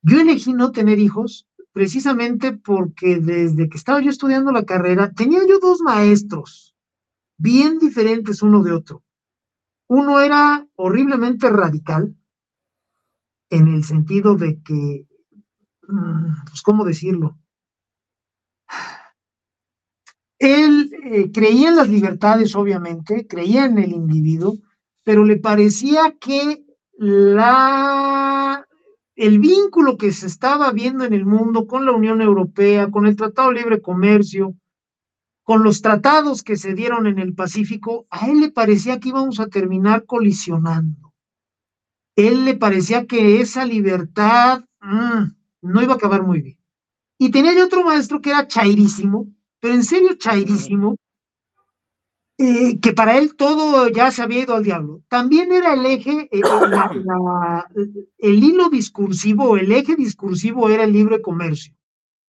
Yo elegí no tener hijos precisamente porque desde que estaba yo estudiando la carrera, tenía yo dos maestros bien diferentes uno de otro. Uno era horriblemente radical, en el sentido de que, mm, pues, ¿cómo decirlo? Él eh, creía en las libertades, obviamente, creía en el individuo, pero le parecía que la, el vínculo que se estaba viendo en el mundo con la Unión Europea, con el Tratado de Libre Comercio, con los tratados que se dieron en el Pacífico, a él le parecía que íbamos a terminar colisionando. Él le parecía que esa libertad mmm, no iba a acabar muy bien. Y tenía otro maestro que era chairísimo, pero en serio chairísimo, eh, que para él todo ya se había ido al diablo. También era el eje, eh, la, el hilo discursivo, el eje discursivo era el libre comercio.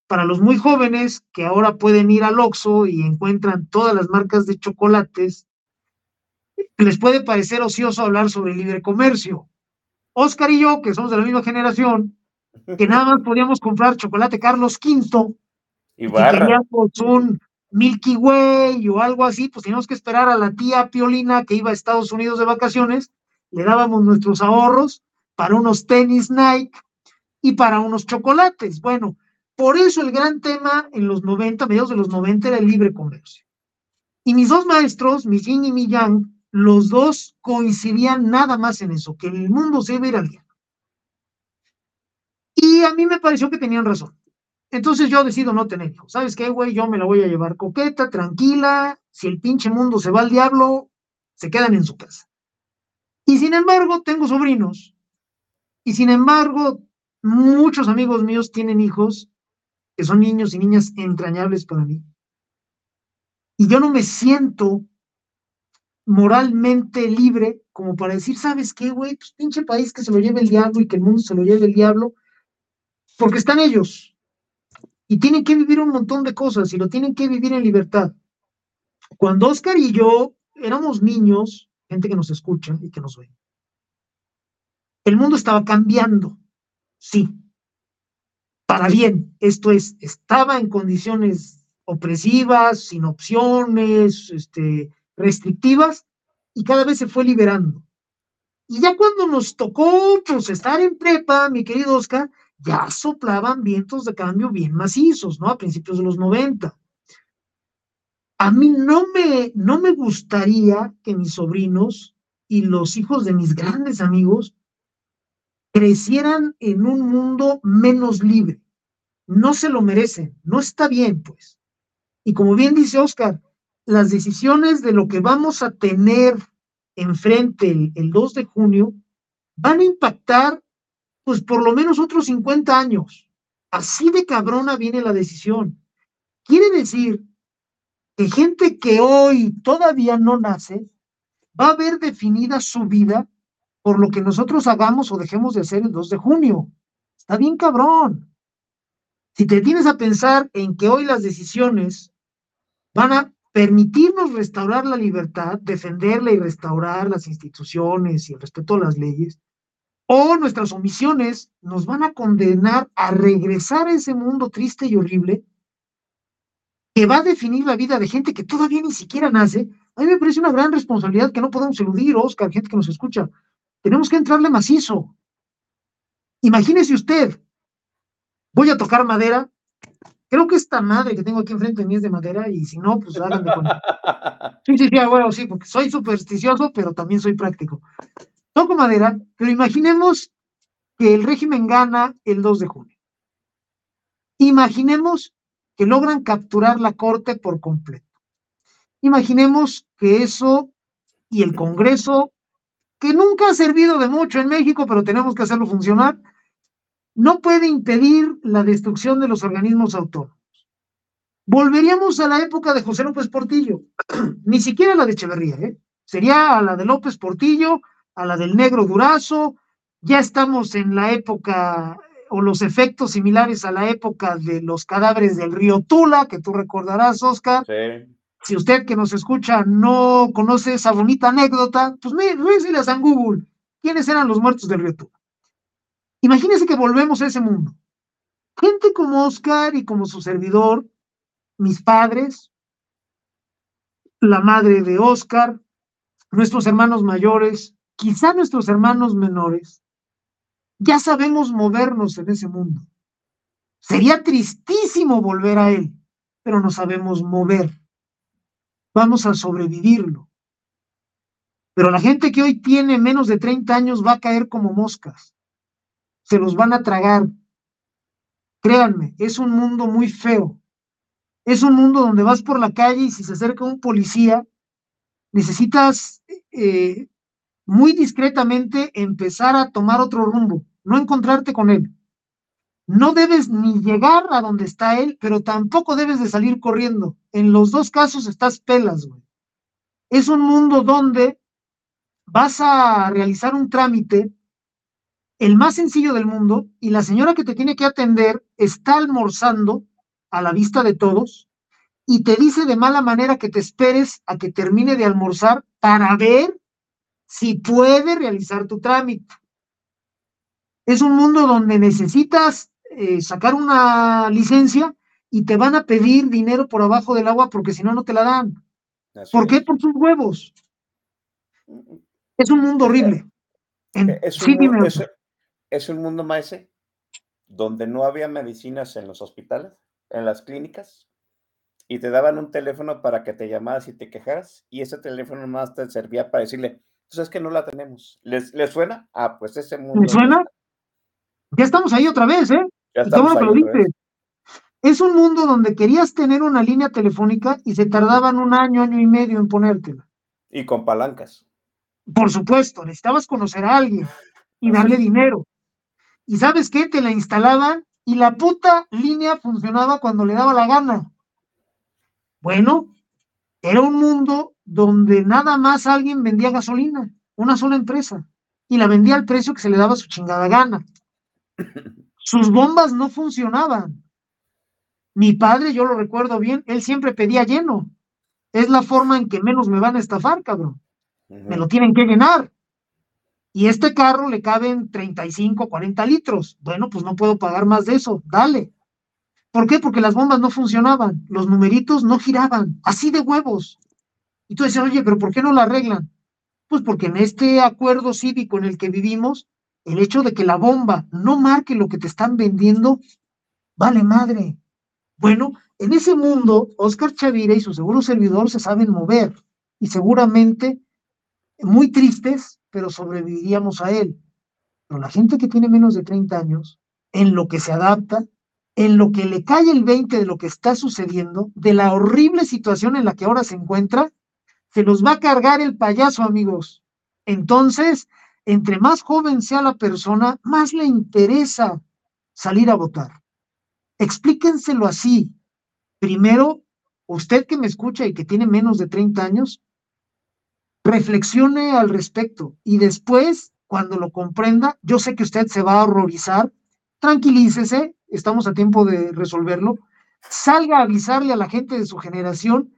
Para los muy jóvenes que ahora pueden ir al Oxxo y encuentran todas las marcas de chocolates, les puede parecer ocioso hablar sobre el libre comercio. Oscar y yo, que somos de la misma generación, que nada más podíamos comprar chocolate Carlos V, y, y queríamos un Milky Way o algo así, pues teníamos que esperar a la tía Piolina que iba a Estados Unidos de vacaciones, le dábamos nuestros ahorros para unos tenis Nike y para unos chocolates. Bueno, por eso el gran tema en los 90, mediados de los 90, era el libre comercio. Y mis dos maestros, mi yin y mi yang, los dos coincidían nada más en eso, que el mundo se iba a ir al diablo. Y a mí me pareció que tenían razón. Entonces yo decido no tener hijos. ¿Sabes qué, güey? Yo me la voy a llevar coqueta, tranquila. Si el pinche mundo se va al diablo, se quedan en su casa. Y sin embargo, tengo sobrinos. Y sin embargo, muchos amigos míos tienen hijos que son niños y niñas entrañables para mí. Y yo no me siento moralmente libre como para decir, ¿sabes qué, güey? Pues pinche país que se lo lleve el diablo y que el mundo se lo lleve el diablo, porque están ellos, y tienen que vivir un montón de cosas y lo tienen que vivir en libertad. Cuando Oscar y yo éramos niños, gente que nos escucha y que nos ve, el mundo estaba cambiando, sí, para bien. Esto es, estaba en condiciones opresivas, sin opciones, este, restrictivas, y cada vez se fue liberando. Y ya cuando nos tocó pues, estar en prepa, mi querido Oscar, ya soplaban vientos de cambio bien macizos, ¿no? A principios de los 90. A mí no me, no me gustaría que mis sobrinos y los hijos de mis grandes amigos crecieran en un mundo menos libre. No se lo merecen, no está bien, pues. Y como bien dice Oscar, las decisiones de lo que vamos a tener enfrente el, el 2 de junio van a impactar pues por lo menos otros 50 años. Así de cabrona viene la decisión. Quiere decir que gente que hoy todavía no nace va a ver definida su vida por lo que nosotros hagamos o dejemos de hacer el 2 de junio. Está bien cabrón. Si te tienes a pensar en que hoy las decisiones van a permitirnos restaurar la libertad, defenderla y restaurar las instituciones y el respeto a las leyes, o nuestras omisiones nos van a condenar a regresar a ese mundo triste y horrible que va a definir la vida de gente que todavía ni siquiera nace. A mí me parece una gran responsabilidad que no podemos eludir, Oscar, gente que nos escucha. Tenemos que entrarle macizo. Imagínese usted, voy a tocar madera. Creo que esta madre que tengo aquí enfrente de mí es de madera y si no, pues háganme con... *laughs* Sí, sí, sí, bueno, sí, porque soy supersticioso, pero también soy práctico toco madera, pero imaginemos que el régimen gana el 2 de junio. Imaginemos que logran capturar la corte por completo. Imaginemos que eso y el Congreso, que nunca ha servido de mucho en México, pero tenemos que hacerlo funcionar, no puede impedir la destrucción de los organismos autónomos. Volveríamos a la época de José López Portillo, *clears throat* ni siquiera la de Echeverría, ¿eh? sería a la de López Portillo, a la del negro Durazo, ya estamos en la época o los efectos similares a la época de los cadáveres del río Tula, que tú recordarás, Oscar. Si usted que nos escucha no conoce esa bonita anécdota, pues revésele a Google. ¿Quiénes eran los muertos del río Tula? Imagínense que volvemos a ese mundo. Gente como Oscar y como su servidor, mis padres, la madre de Oscar, nuestros hermanos mayores, quizá nuestros hermanos menores, ya sabemos movernos en ese mundo. Sería tristísimo volver a él, pero no sabemos mover. Vamos a sobrevivirlo. Pero la gente que hoy tiene menos de 30 años va a caer como moscas. Se los van a tragar. Créanme, es un mundo muy feo. Es un mundo donde vas por la calle y si se acerca un policía, necesitas eh, muy discretamente empezar a tomar otro rumbo, no encontrarte con él. No debes ni llegar a donde está él, pero tampoco debes de salir corriendo. En los dos casos estás pelas, güey. Es un mundo donde vas a realizar un trámite, el más sencillo del mundo, y la señora que te tiene que atender está almorzando a la vista de todos y te dice de mala manera que te esperes a que termine de almorzar para ver si puede realizar tu trámite. Es un mundo donde necesitas eh, sacar una licencia y te van a pedir dinero por abajo del agua porque si no, no te la dan. ¿Por qué? Por sus huevos. Es un mundo horrible. es, un mundo, es, un mundo, maese, donde no había medicinas en los hospitales, en las clínicas, y te daban un teléfono para que te llamaras y te quejaras, y ese teléfono más te servía para decirle, pues es que no la tenemos. ¿Les, suena? Ah, pues ese mundo. ¿Les suena? Ya estamos ahí otra vez, ¿eh? Ya estamos ahí Es un mundo donde querías tener una línea telefónica y se tardaban un año, año y medio en ponértela. Y con palancas. Por supuesto, necesitabas conocer a alguien y darle dinero. ¿Y sabes qué? Te la instalaban y la puta línea funcionaba cuando le daba la gana. Bueno, era un mundo donde nada más alguien vendía gasolina, una sola empresa, y la vendía al precio que se le daba su chingada gana. Sus bombas no funcionaban. Mi padre, yo lo recuerdo bien, él siempre pedía lleno. Es la forma en que menos me van a estafar, cabrón. Me lo tienen que llenar. Y este carro le caben 35, 40 litros. Bueno, pues no puedo pagar más de eso. Dale. ¿Por qué? Porque las bombas no funcionaban. Los numeritos no giraban. Así de huevos. Y tú dices, oye, pero ¿por qué no la arreglan? Pues porque en este acuerdo cívico en el que vivimos, el hecho de que la bomba no marque lo que te están vendiendo, vale madre. Bueno, en ese mundo, Oscar Chavira y su seguro servidor se saben mover y seguramente muy tristes, pero sobreviviríamos a él. Pero la gente que tiene menos de 30 años, en lo que se adapta, en lo que le cae el 20 de lo que está sucediendo, de la horrible situación en la que ahora se encuentra, se los va a cargar el payaso, amigos. Entonces, entre más joven sea la persona, más le interesa salir a votar. Explíquenselo así. Primero, usted que me escucha y que tiene menos de 30 años, reflexione al respecto y después, cuando lo comprenda, yo sé que usted se va a horrorizar, tranquilícese, estamos a tiempo de resolverlo, salga a avisarle a la gente de su generación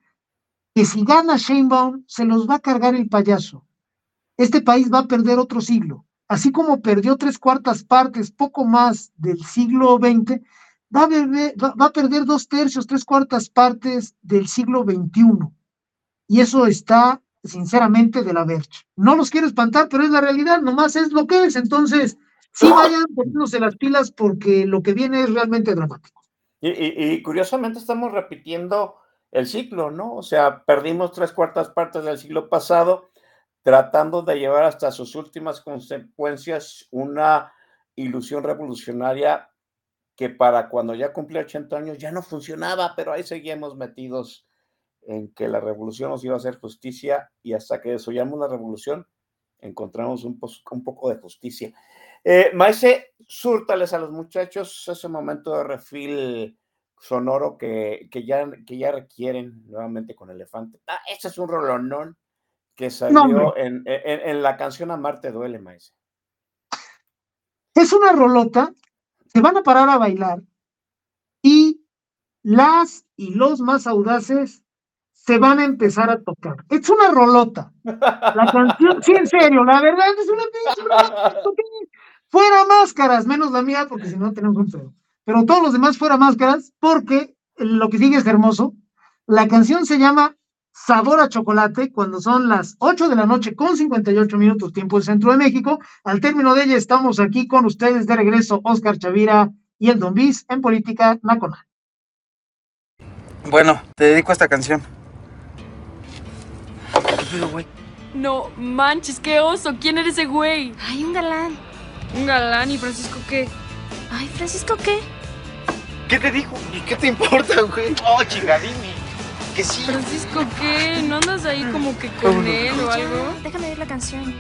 que si gana Sheinbaum, se los va a cargar el payaso. Este país va a perder otro siglo. Así como perdió tres cuartas partes, poco más del siglo XX, va a, va a perder dos tercios, tres cuartas partes del siglo XXI. Y eso está, sinceramente, de la vercha. No los quiero espantar, pero es la realidad, nomás es lo que es. Entonces, sí vayan poniéndose las pilas porque lo que viene es realmente dramático. y curiosamente estamos repitiendo el ciclo, ¿no? O sea, perdimos tres cuartas partes del siglo pasado tratando de llevar hasta sus últimas consecuencias una ilusión revolucionaria que para cuando ya cumplía 80 años ya no funcionaba, pero ahí seguíamos metidos en que la revolución nos iba a hacer justicia y hasta que desoyamos la revolución encontramos un, un poco de justicia. Eh, Maese, súrtales a los muchachos ese momento de refil sonoro que, que, ya, que ya requieren nuevamente con Elefante. Ah, ese es un rolonón que salió en, en, en, la canción Amarte duele, maíz. Es una rolota, se van a parar a bailar y las y los más audaces se van a empezar a tocar. Es una rolota. La canción, sí, en serio, la verdad es una Fuera máscaras, menos la mía, porque si no tenemos un feo. Pero todos los demás fuera máscaras, porque lo que sigue es hermoso. La canción se llama Sabor a Chocolate, cuando son las 8 de la noche con 58 minutos, tiempo del centro de México. Al término de ella, estamos aquí con ustedes de regreso, Oscar Chavira y el Don Bis en Política Nacional. Bueno, te dedico a esta canción. No manches, qué oso. ¿Quién eres ese güey? Ay, un galán. ¿Un galán? ¿Y Francisco qué? Ay, ¿Francisco qué? ¿Qué te dijo? ¿Y qué te importa, güey? Oh, chingadini. Que sí. ¿Francisco qué? ¿No andas ahí como que con él o algo? Déjame ver la canción.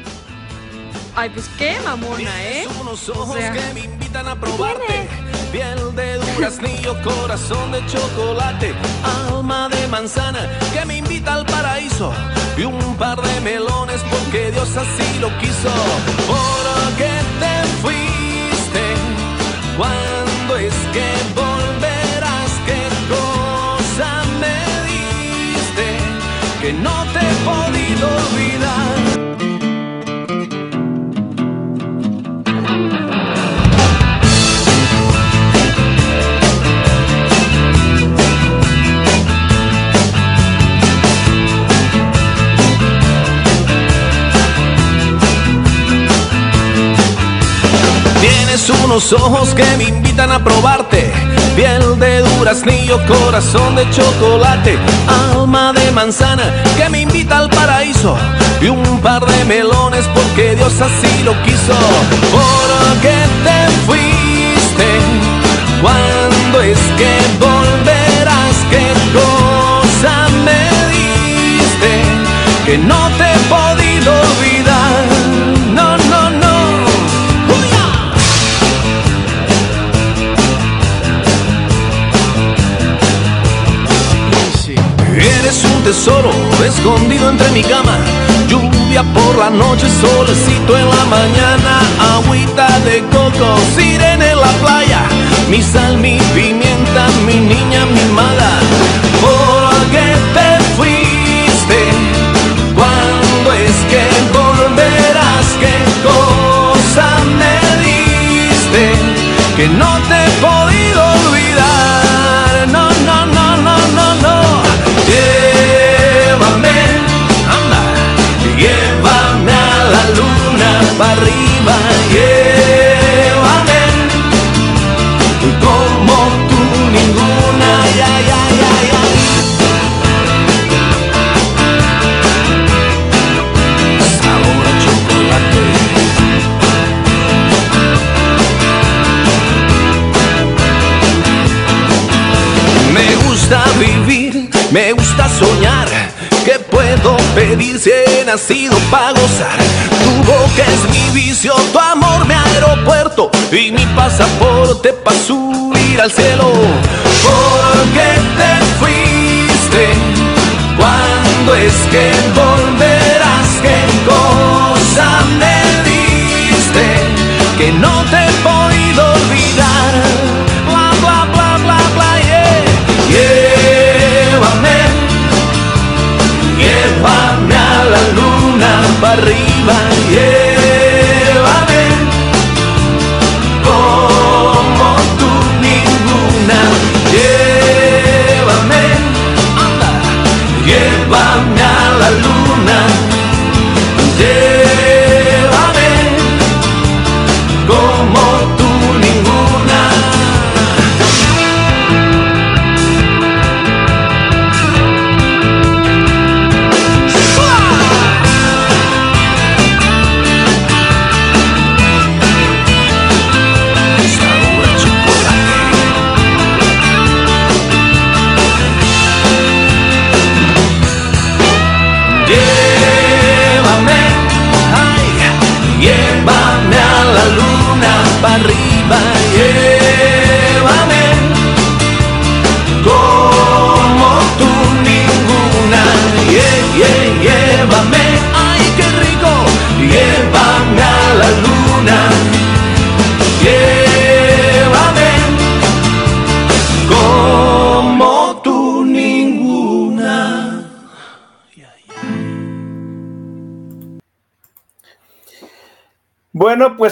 Ay, pues qué mamona, ¿eh? Unos ojos que me invitan a probarte. Piel de duraznillo, *laughs* corazón de chocolate, alma de manzana que me invita al paraíso y un par de melones porque Dios así lo quiso. ¿Por qué te fuiste? ¿Cuándo es que volverás? ¿Qué cosa me diste que no te he podido olvidar? Unos ojos que me invitan a probarte. Piel de duraznillo, corazón de chocolate, alma de manzana que me invita al paraíso. Y un par de melones porque Dios así lo quiso. ¿Por qué te fuiste? ¿Cuándo es que volverás? ¿Qué cosa me diste? Que no te tesoro escondido entre mi cama. Lluvia por la noche, solecito en la mañana. Agüita de coco, sirena en la playa. Mi sal, mi pimienta, mi niña mimada. ¿Por qué te fuiste? ¿Cuándo es que volverás? ¿Qué cosa me diste? Que no te para arriba, llévame como tú ninguna, ya, ya, ya, ya. Sabor a chocolate. Me gusta vivir, me gusta soñar. ¿Qué puedo pedir si he nacido para gozar? Y mi pasaporte para subir al cielo. ¿Por qué te fuiste? ¿Cuándo es que volverás? Llévame a la luna,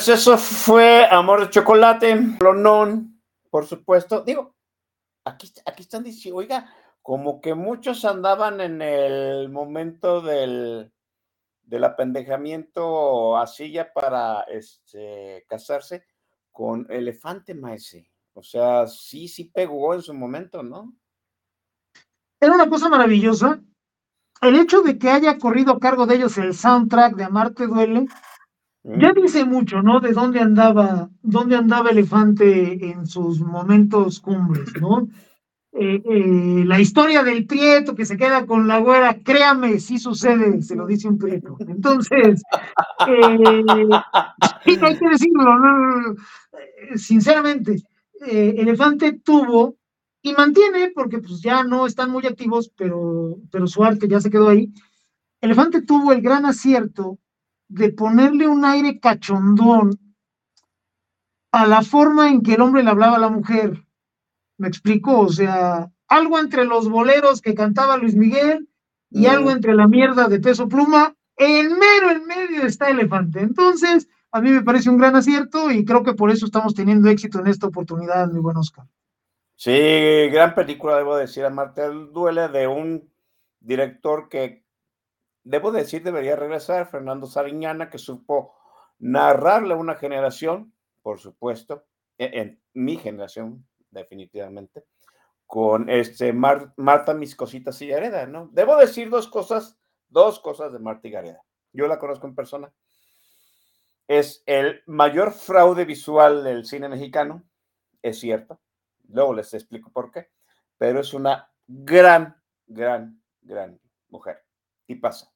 pues eso fue Amor de Chocolate, Lonón, por supuesto. Digo, aquí, aquí están diciendo, oiga, como que muchos andaban en el momento del, del apendejamiento así ya para este, casarse con Elefante Maese. O sea, sí, sí pegó en su momento, ¿no? Era una cosa maravillosa. El hecho de que haya corrido a cargo de ellos el soundtrack de Amarte Duele, ya dice mucho, ¿no? De dónde andaba, dónde andaba Elefante en sus momentos cumbres, ¿no? *laughs* Eh, eh, la historia del prieto que se queda con la güera, créame, sí sucede, se lo dice un prieto. Entonces, *laughs* eh, *laughs* sí, hay que decirlo, no, sinceramente, Elefante tuvo y mantiene, porque pues ya no están muy activos, pero, pero su arte ya se quedó ahí. Elefante tuvo el gran acierto de ponerle un aire cachondón a la forma en que el hombre le hablaba a la mujer. ¿Me explico? O sea, algo entre los boleros que cantaba Luis Miguel y algo entre la mierda de peso pluma. En mero, en medio está Elefante. Entonces, a mí me parece un gran acierto y creo que por eso estamos teniendo éxito en esta oportunidad, mi buen Oscar. Sí, gran película, debo decir, a Martel Duele de un director que, debo decir, debería regresar, Fernando Sariñana, que supo narrarle a una generación, por supuesto, en, en mi generación, definitivamente, con este Marta Mis Cositas y Gareda, ¿no? Debo decir dos cosas, dos cosas de Marta y Gareda. Yo la conozco en persona. Es el mayor fraude visual del cine mexicano, es cierto. Luego les explico por qué, pero es una gran, gran, gran mujer. Y pasa,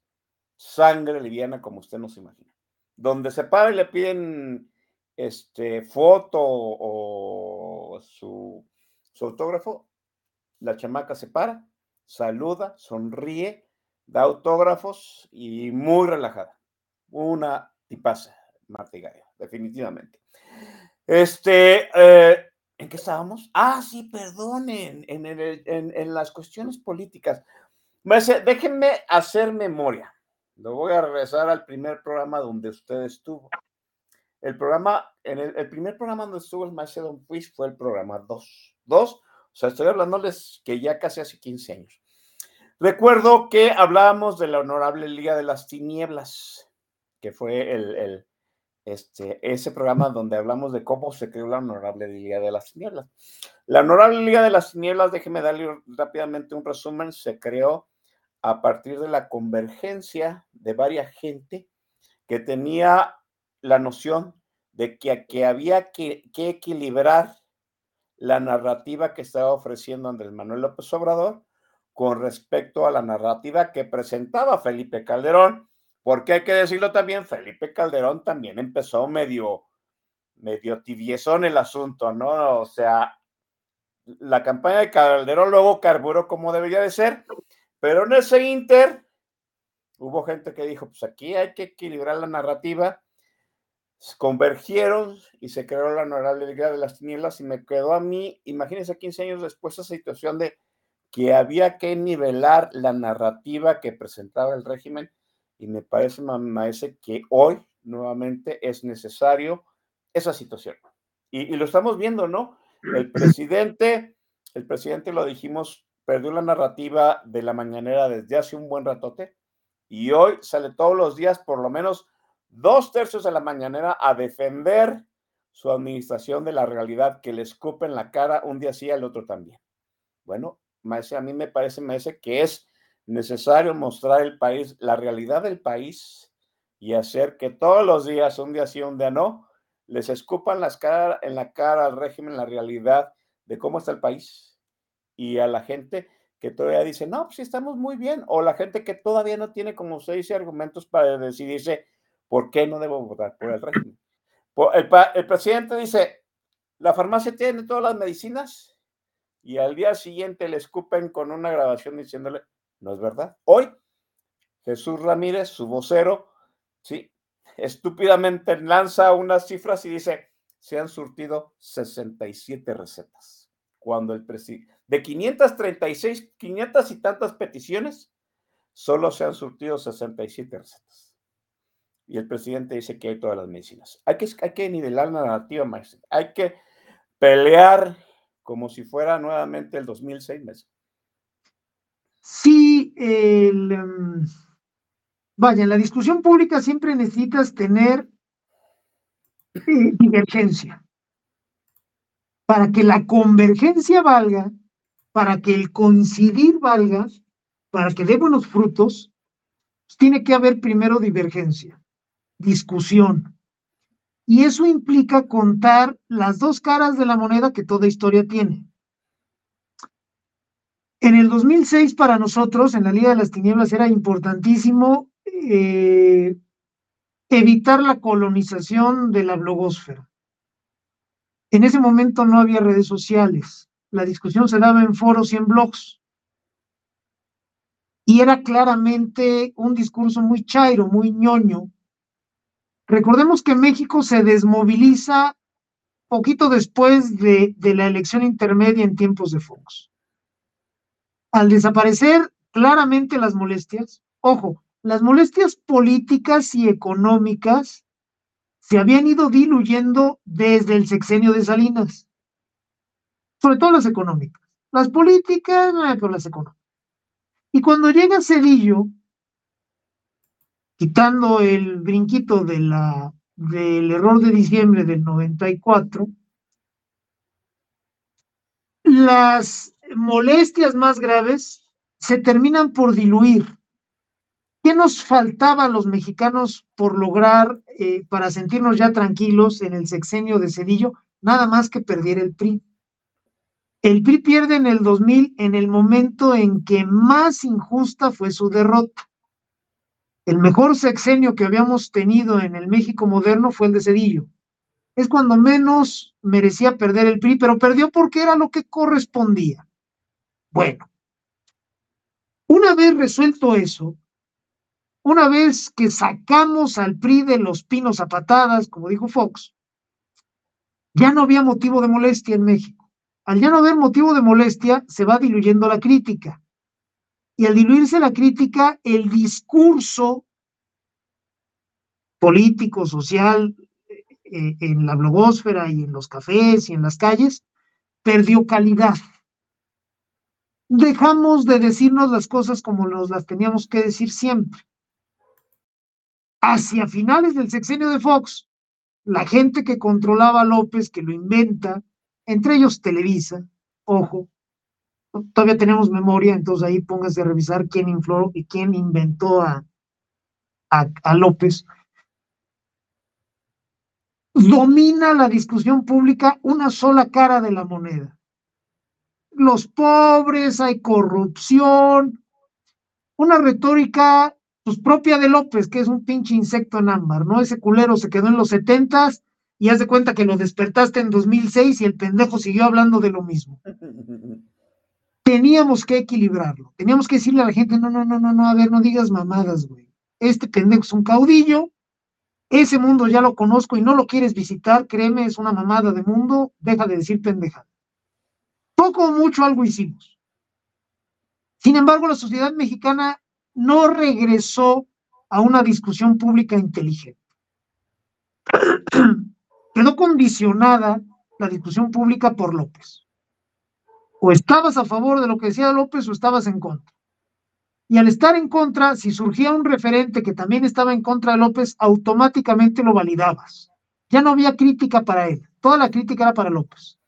sangre liviana como usted no se imagina. Donde se para y le piden este, foto o su, autógrafo, la chamaca se para, saluda, sonríe, da autógrafos y muy relajada. Una tipaza, Marta Gaia, definitivamente. Este, eh, ¿en qué estábamos? Ah, sí, perdonen, en, en, en, las cuestiones políticas. Déjenme hacer memoria. Lo voy a regresar al primer programa donde usted estuvo. El programa, en el, primer programa donde estuvo el maestro Don Puig fue el programa 2. 2, o sea, estoy hablándoles que ya casi hace 15 años. Recuerdo que hablábamos de la Honorable Liga de las Tinieblas, que fue el, el, este, ese programa donde hablamos de cómo se creó la Honorable Liga de las Tinieblas. La Honorable Liga de las Tinieblas, déjeme darle rápidamente un resumen, se creó a partir de la convergencia de varias gente que tenía la noción de que, que había que, que, equilibrar la narrativa que estaba ofreciendo Andrés Manuel López Obrador con respecto a la narrativa que presentaba Felipe Calderón, porque hay que decirlo también, Felipe Calderón también empezó medio, medio tibiezón el asunto, ¿no? O sea, la campaña de Calderón luego carburó como debería de ser, pero en ese inter hubo gente que dijo, pues aquí hay que equilibrar la narrativa convergieron y se creó la Liga de las Tinieblas y me quedó a mí, imagínense 15 años después esa situación de que había que nivelar la narrativa que presentaba el régimen y me parece, maese, que hoy nuevamente es necesario esa situación. Y, y, lo estamos viendo, ¿no? El *clears throat* presidente, el presidente lo dijimos, perdió la narrativa de la mañanera desde hace un buen ratote y hoy sale todos los días por lo menos dos tercios de la mañanera a defender su administración de la realidad que le escupe en la cara un día sí al otro también. Bueno, maese, a mí me parece, maese, que es necesario mostrar el país, la realidad del país y hacer que todos los días, un día sí, un día no, les escupan cara, en la cara al régimen la realidad de cómo está el país y a la gente que todavía dice, no, pues estamos muy bien, o la gente que todavía no tiene, como usted dice, argumentos para decidirse ¿Por qué no debo votar por el régimen? El, presidente dice, la farmacia tiene todas las medicinas y al día siguiente le escupen con una grabación diciéndole, no es verdad. Hoy, Jesús Ramírez, su vocero, sí, estúpidamente lanza unas cifras y dice, se han surtido 67 recetas. Cuando el presidente, de 536, 500 y tantas peticiones, solo se han surtido 67 recetas. y el presidente dice que hay todas las medicinas. Hay que, hay que nivelar la narrativa, maestro. Hay que pelear como si fuera nuevamente el 2006 meses. Sí, em, vaya, en la discusión pública siempre necesitas tener eh, divergencia. Para que la convergencia valga, para que el coincidir valga, para que dé buenos frutos, pues tiene que haber primero divergencia discusión. Y eso implica contar las dos caras de la moneda que toda historia tiene. En el 2006 para nosotros, en la Liga de las Tinieblas, era importantísimo eh, evitar la colonización de la blogosfera. En ese momento no había redes sociales. La discusión se daba en foros y en blogs. Y era claramente un discurso muy chairo, muy ñoño, Recordemos que México se desmoviliza poquito después de, la elección intermedia en tiempos de Fox. Al desaparecer claramente las molestias, ojo, las molestias políticas y económicas se habían ido diluyendo desde el sexenio de Salinas, sobre todo las económicas. Las políticas, eh, pero las económicas. Y cuando llega Cedillo, quitando el brinquito de la, del error de diciembre del 94, las molestias más graves se terminan por diluir. ¿Qué nos faltaba a los mexicanos por lograr eh, para sentirnos ya tranquilos en el sexenio de Cedillo? Nada más que perdiera el PRI. El PRI pierde en el 2000 en el momento en que más injusta fue su derrota. El mejor sexenio que habíamos tenido en el México moderno fue el de Cedillo. Es cuando menos merecía perder el PRI, pero perdió porque era lo que correspondía. Bueno, una vez resuelto eso, una vez que sacamos al PRI de los pinos a patadas, como dijo Fox, ya no había motivo de molestia en México. Al ya no haber motivo de molestia, se va diluyendo la crítica y al diluirse la crítica, el discurso político, social, eh, en la blogósfera y en los cafés y en las calles, perdió calidad. Dejamos de decirnos las cosas como nos las teníamos que decir siempre. Hacia finales del sexenio de Fox, la gente que controlaba a López, que lo inventa, entre ellos Televisa, ojo, todavía tenemos memoria, entonces ahí póngase a revisar quién infló y quién inventó a, a, López. Domina la discusión pública una sola cara de la moneda. Los pobres, hay corrupción, una retórica pues, propia de López, que es un pinche insecto en ámbar, ¿no? Ese culero se quedó en los setentas y haz de cuenta que lo despertaste en 2006 y el pendejo siguió hablando de lo mismo. *laughs* teníamos que equilibrarlo. Teníamos que decirle a la gente, no, no, no, no, no, a ver, no digas mamadas, güey. Este pendejo es un caudillo, ese mundo ya lo conozco y no lo quieres visitar, créeme, es una mamada de mundo, deja de decir pendeja. Poco o mucho algo hicimos. Sin embargo, la sociedad mexicana no regresó a una discusión pública inteligente. *coughs* Quedó condicionada la discusión pública por López. O estabas a favor de lo que decía López o estabas en contra. Y al estar en contra, si surgía un referente que también estaba en contra de López, automáticamente lo validabas. Ya no había crítica para él, toda la crítica era para López.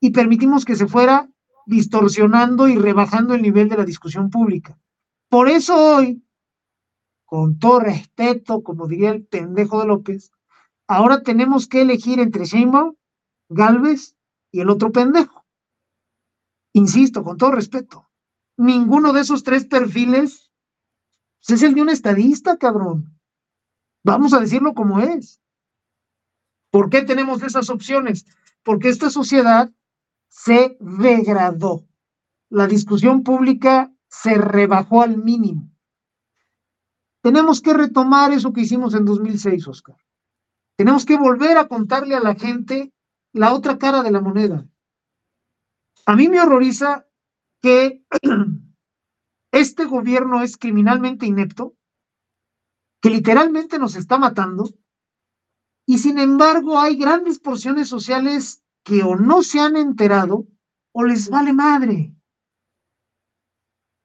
Y permitimos que se fuera distorsionando y rebajando el nivel de la discusión pública. Por eso hoy, con todo respeto, como diría el pendejo de López, ahora tenemos que elegir entre Sheinbaum, Galvez y el otro pendejo. Insisto, con todo respeto, ninguno de esos tres perfiles es el de un estadista, cabrón. Vamos a decirlo como es. ¿Por qué tenemos esas opciones? Porque esta sociedad se degradó. La discusión pública se rebajó al mínimo. Tenemos que retomar eso que hicimos en 2006, Oscar. Tenemos que volver a contarle a la gente la otra cara de la moneda. A mí me horroriza que *clears throat* este gobierno es criminalmente inepto, que literalmente nos está matando, y sin embargo hay grandes porciones sociales que o no se han enterado o les vale madre.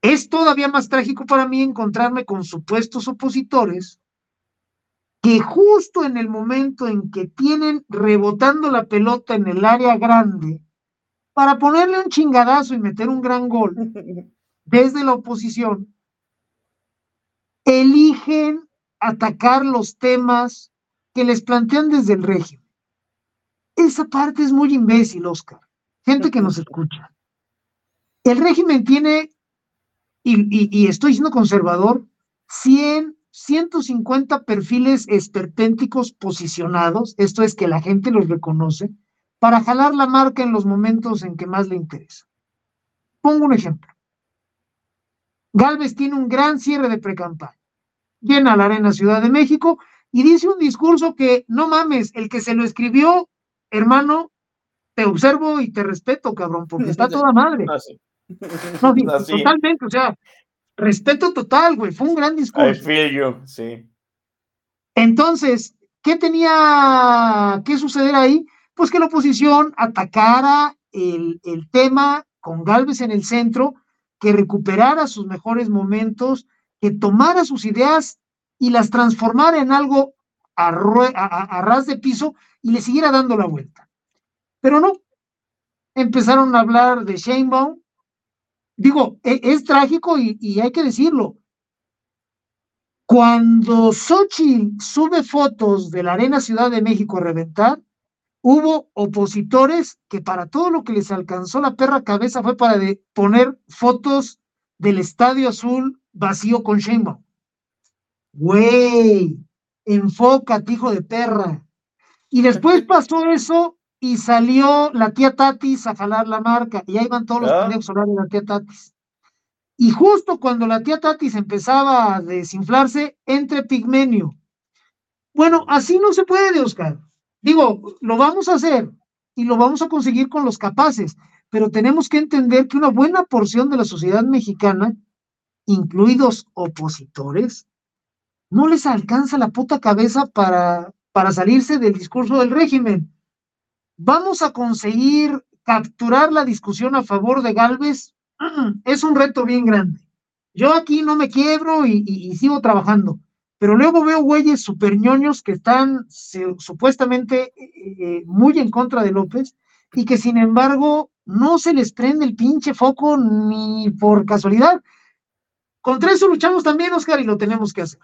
Es todavía más trágico para mí encontrarme con supuestos opositores que justo en el momento en que tienen rebotando la pelota en el área grande, para ponerle un chingadazo y meter un gran gol *laughs* desde la oposición, eligen atacar los temas que les plantean desde el régimen. Esa parte es muy imbécil, Oscar. Gente que nos escucha. El régimen tiene, y, y estoy siendo conservador, 100 150 perfiles esperpénticos posicionados, esto es que la gente los reconoce, para jalar la marca en los momentos en que más le interesa. Pongo un ejemplo. Galvez tiene un gran cierre de precampaña. Llena la Arena Ciudad de México y dice un discurso que, no mames, el que se lo escribió, hermano, te observo y te respeto, cabrón, porque está *laughs* toda madre. No, totalmente, o sea, respeto total, güey, fue un gran discurso. I feel you, sí. Entonces, ¿qué tenía que suceder ahí? Pues que la oposición atacara el, el tema con Galvez en el centro, que recuperara sus mejores momentos, que tomara sus ideas y las transformara en algo a, a, ras de piso y le siguiera dando la vuelta. Pero no, empezaron a hablar de Sheinbaum, digo, e, es, trágico y, hay que decirlo. Cuando Xochitl sube fotos de la Arena Ciudad de México a reventar, hubo opositores que para todo lo que les alcanzó la perra cabeza fue para poner fotos del Estadio Azul vacío con Sheinbaum. Güey, enfócate, hijo de perra. Y después *laughs* pasó eso y salió la tía Tatis a jalar la marca, y ahí van todos los pendejos de la tía Tatis. Y justo cuando la tía Tatis empezaba a desinflarse, entre Pigmenio. Bueno, así no se puede, Oscar. Digo, lo vamos a hacer y lo vamos a conseguir con los capaces, pero tenemos que entender que una buena porción de la sociedad mexicana, incluidos opositores, no les alcanza la puta cabeza para, para salirse del discurso del régimen ¿Vamos a conseguir capturar la discusión a favor de Galvez? *clears throat* Es un reto bien grande. Yo aquí no me quiebro y, sigo trabajando, pero luego veo güeyes super ñoños que están supuestamente eh, eh, muy en contra de López y que sin embargo no se les prende el pinche foco ni por casualidad. Contra eso luchamos también, Oscar, y lo tenemos que hacer.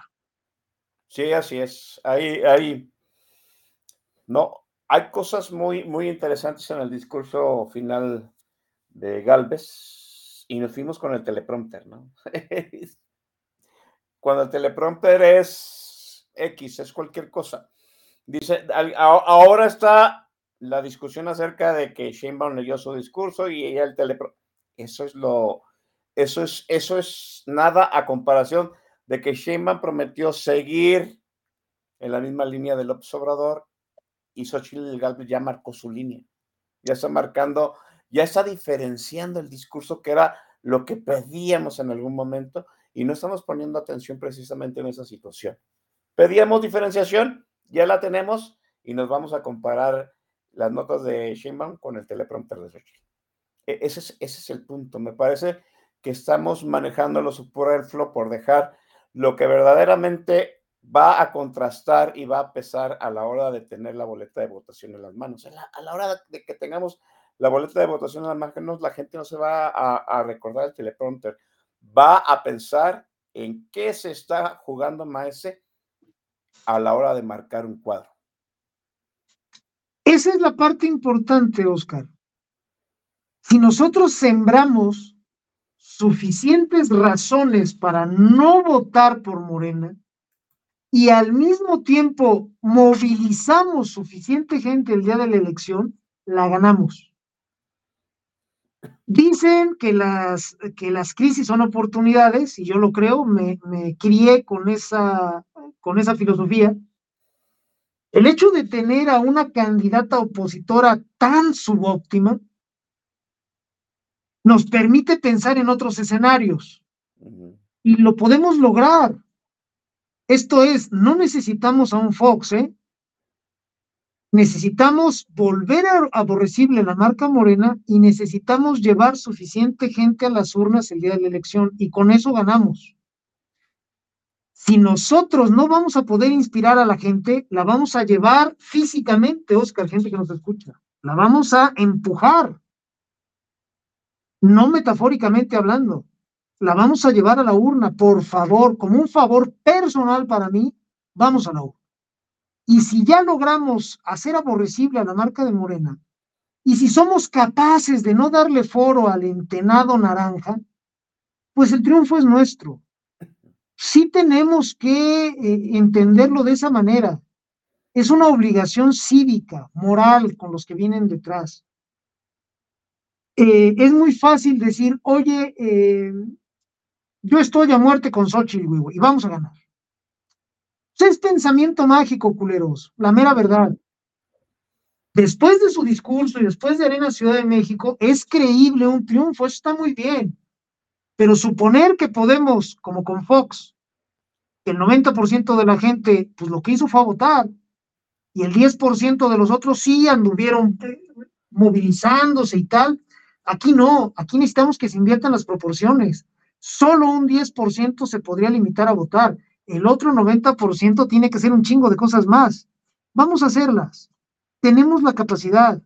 Sí, así es. Ahí, ahí. No, hay cosas muy, muy interesantes en el discurso final de Galvez y nos fuimos con el teleprompter, ¿no? *laughs* Cuando el teleprompter es X, es cualquier cosa. Dice, ahora está la discusión acerca de que Sheinbaum leyó su discurso y ella el teleprompter. Eso es lo, eso es, eso es nada a comparación de que Sheinbaum prometió seguir en la misma línea del Obrador y Xochitl Galvez ya marcó su línea. Ya está marcando, ya está diferenciando el discurso que era lo que pedíamos en algún momento y no estamos poniendo atención precisamente en esa situación. Pedíamos diferenciación, ya la tenemos y nos vamos a comparar las notas de Sheinbaum con el teleprompter de Xochitl. E, ese es, el punto. Me parece que estamos manejando lo superfluo por dejar lo que verdaderamente va a contrastar y va a pesar a la hora de tener la boleta de votación en las manos. A la, hora de que tengamos la boleta de votación en las manos, la gente no se va a, recordar el teleprompter, va a pensar en qué se está jugando Maese a la hora de marcar un cuadro. Esa es la parte importante, Oscar. Si nosotros sembramos suficientes razones para no votar por Morena, y al mismo tiempo movilizamos suficiente gente el día de la elección, la ganamos. Dicen que las, que las crisis son oportunidades, y yo lo creo, me, me crié con esa, con esa filosofía. El hecho de tener a una candidata opositora tan subóptima nos permite pensar en otros escenarios. Y lo podemos lograr. Esto es, no necesitamos a un Fox, ¿eh? Necesitamos volver a aborrecible la marca morena y necesitamos llevar suficiente gente a las urnas el día de la elección y con eso ganamos. Si nosotros no vamos a poder inspirar a la gente, la vamos a llevar físicamente, Oscar, gente que nos escucha, la vamos a empujar, no metafóricamente hablando la vamos a llevar a la urna, por favor, como un favor personal para mí, vamos a la urna. Y si ya logramos hacer aborrecible a la marca de Morena, y si somos capaces de no darle foro al entenado naranja, pues el triunfo es nuestro. Sí tenemos que eh, entenderlo de esa manera. Es una obligación cívica, moral, con los que vienen detrás. Eh, es muy fácil decir, oye, eh, yo estoy a muerte con Xochitl, güey, y vamos a ganar. Es pensamiento mágico, culeros, la mera verdad. Después de su discurso y después de Arena Ciudad de México, es creíble un triunfo, eso está muy bien. Pero suponer que podemos, como con Fox, el 90% de la gente, pues lo que hizo fue a votar, y el 10% de los otros sí anduvieron eh, movilizándose y tal, aquí no, aquí necesitamos que se inviertan las proporciones solo un 10% se podría limitar a votar. El otro 90% tiene que ser un chingo de cosas más. Vamos a hacerlas. Tenemos la capacidad.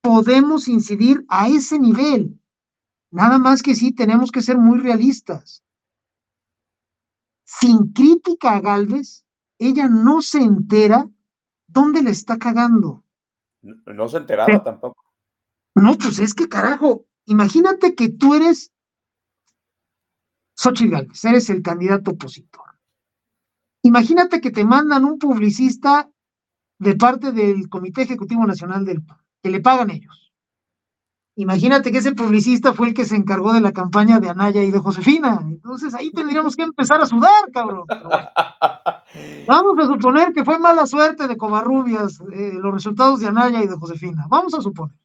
Podemos incidir a ese nivel. Nada más que sí, tenemos que ser muy realistas. Sin crítica a Galvez, ella no se entera dónde le está cagando. No, se enteraba tampoco. No, pues es que carajo, imagínate que tú eres Xochitl Gálvez, eres el candidato opositor. Imagínate que te mandan un publicista de parte del Comité Ejecutivo Nacional del PAN, que le pagan ellos. Imagínate que ese publicista fue el que se encargó de la campaña de Anaya y de Josefina. Entonces ahí tendríamos que empezar a sudar, cabrón. *laughs* Vamos a suponer que fue mala suerte de Covarrubias eh, los resultados de Anaya y de Josefina. Vamos a suponer.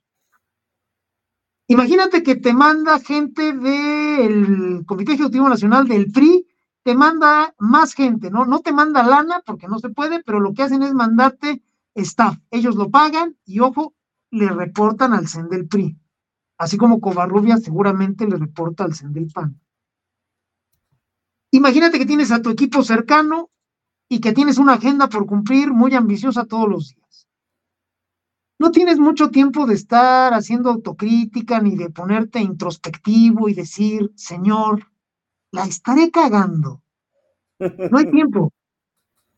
Imagínate que te manda gente del Comité Ejecutivo Nacional del PRI, te manda más gente, ¿no? No te manda lana porque no se puede, pero lo que hacen es mandarte staff. Ellos lo pagan y, ojo, le reportan al CEN del PRI. Así como Covarrubias seguramente le reporta al CEN del PAN. Imagínate que tienes a tu equipo cercano y que tienes una agenda por cumplir muy ambiciosa todos los días no tienes mucho tiempo de estar haciendo autocrítica ni de ponerte introspectivo y decir, Señor, la estaré cagando. No hay tiempo.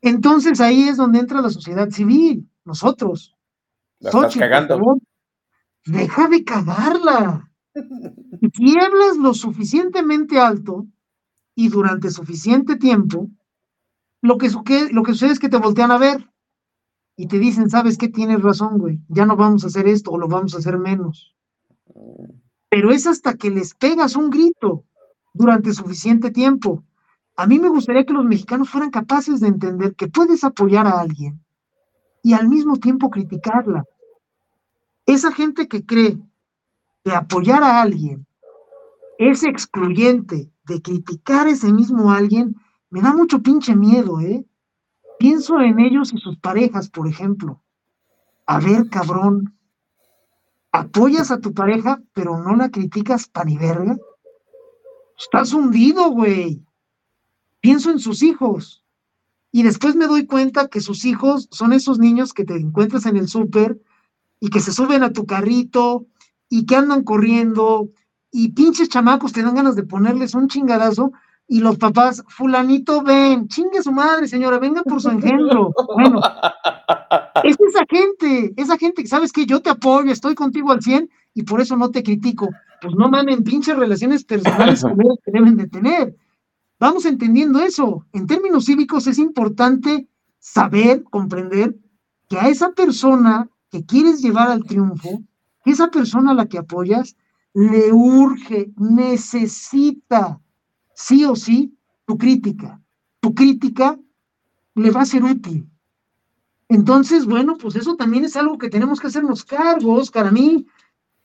Entonces ahí es donde entra la sociedad civil, nosotros. La estás cagando. deja de cagarla. Y si hablas lo suficientemente alto y durante suficiente tiempo, lo que, lo que sucede es que te voltean a ver y te dicen, ¿sabes qué? Tienes razón, güey, ya no vamos a hacer esto o lo vamos a hacer menos. Pero es hasta que les pegas un grito durante suficiente tiempo. A mí me gustaría que los mexicanos fueran capaces de entender que puedes apoyar a alguien y al mismo tiempo criticarla. Esa gente que cree que apoyar a alguien es excluyente de criticar a ese mismo alguien, me da mucho pinche miedo, ¿eh? Pienso en ellos y sus parejas, por ejemplo. A ver, cabrón, apoyas a tu pareja, pero no la criticas pa' ni verga. Estás hundido, güey. Pienso en sus hijos. Y después me doy cuenta que sus hijos son esos niños que te encuentras en el súper y que se suben a tu carrito y que andan corriendo y pinches chamacos te dan ganas de ponerles un chingadazo y los papás, fulanito, ven, chingue su madre, señora, venga por su engendro. Bueno, es esa gente, esa gente que sabes que yo te apoyo, estoy contigo al 100 y por eso no te critico. Pues no mamen, pinches relaciones personales que deben de tener. Vamos entendiendo eso. En términos cívicos es importante saber, comprender que a esa persona que quieres llevar al triunfo, que esa persona a la que apoyas, le urge, necesita sí o sí tu crítica. Tu crítica le va a ser útil. Entonces, bueno, pues eso también es algo que tenemos que hacernos cargos. Para mí,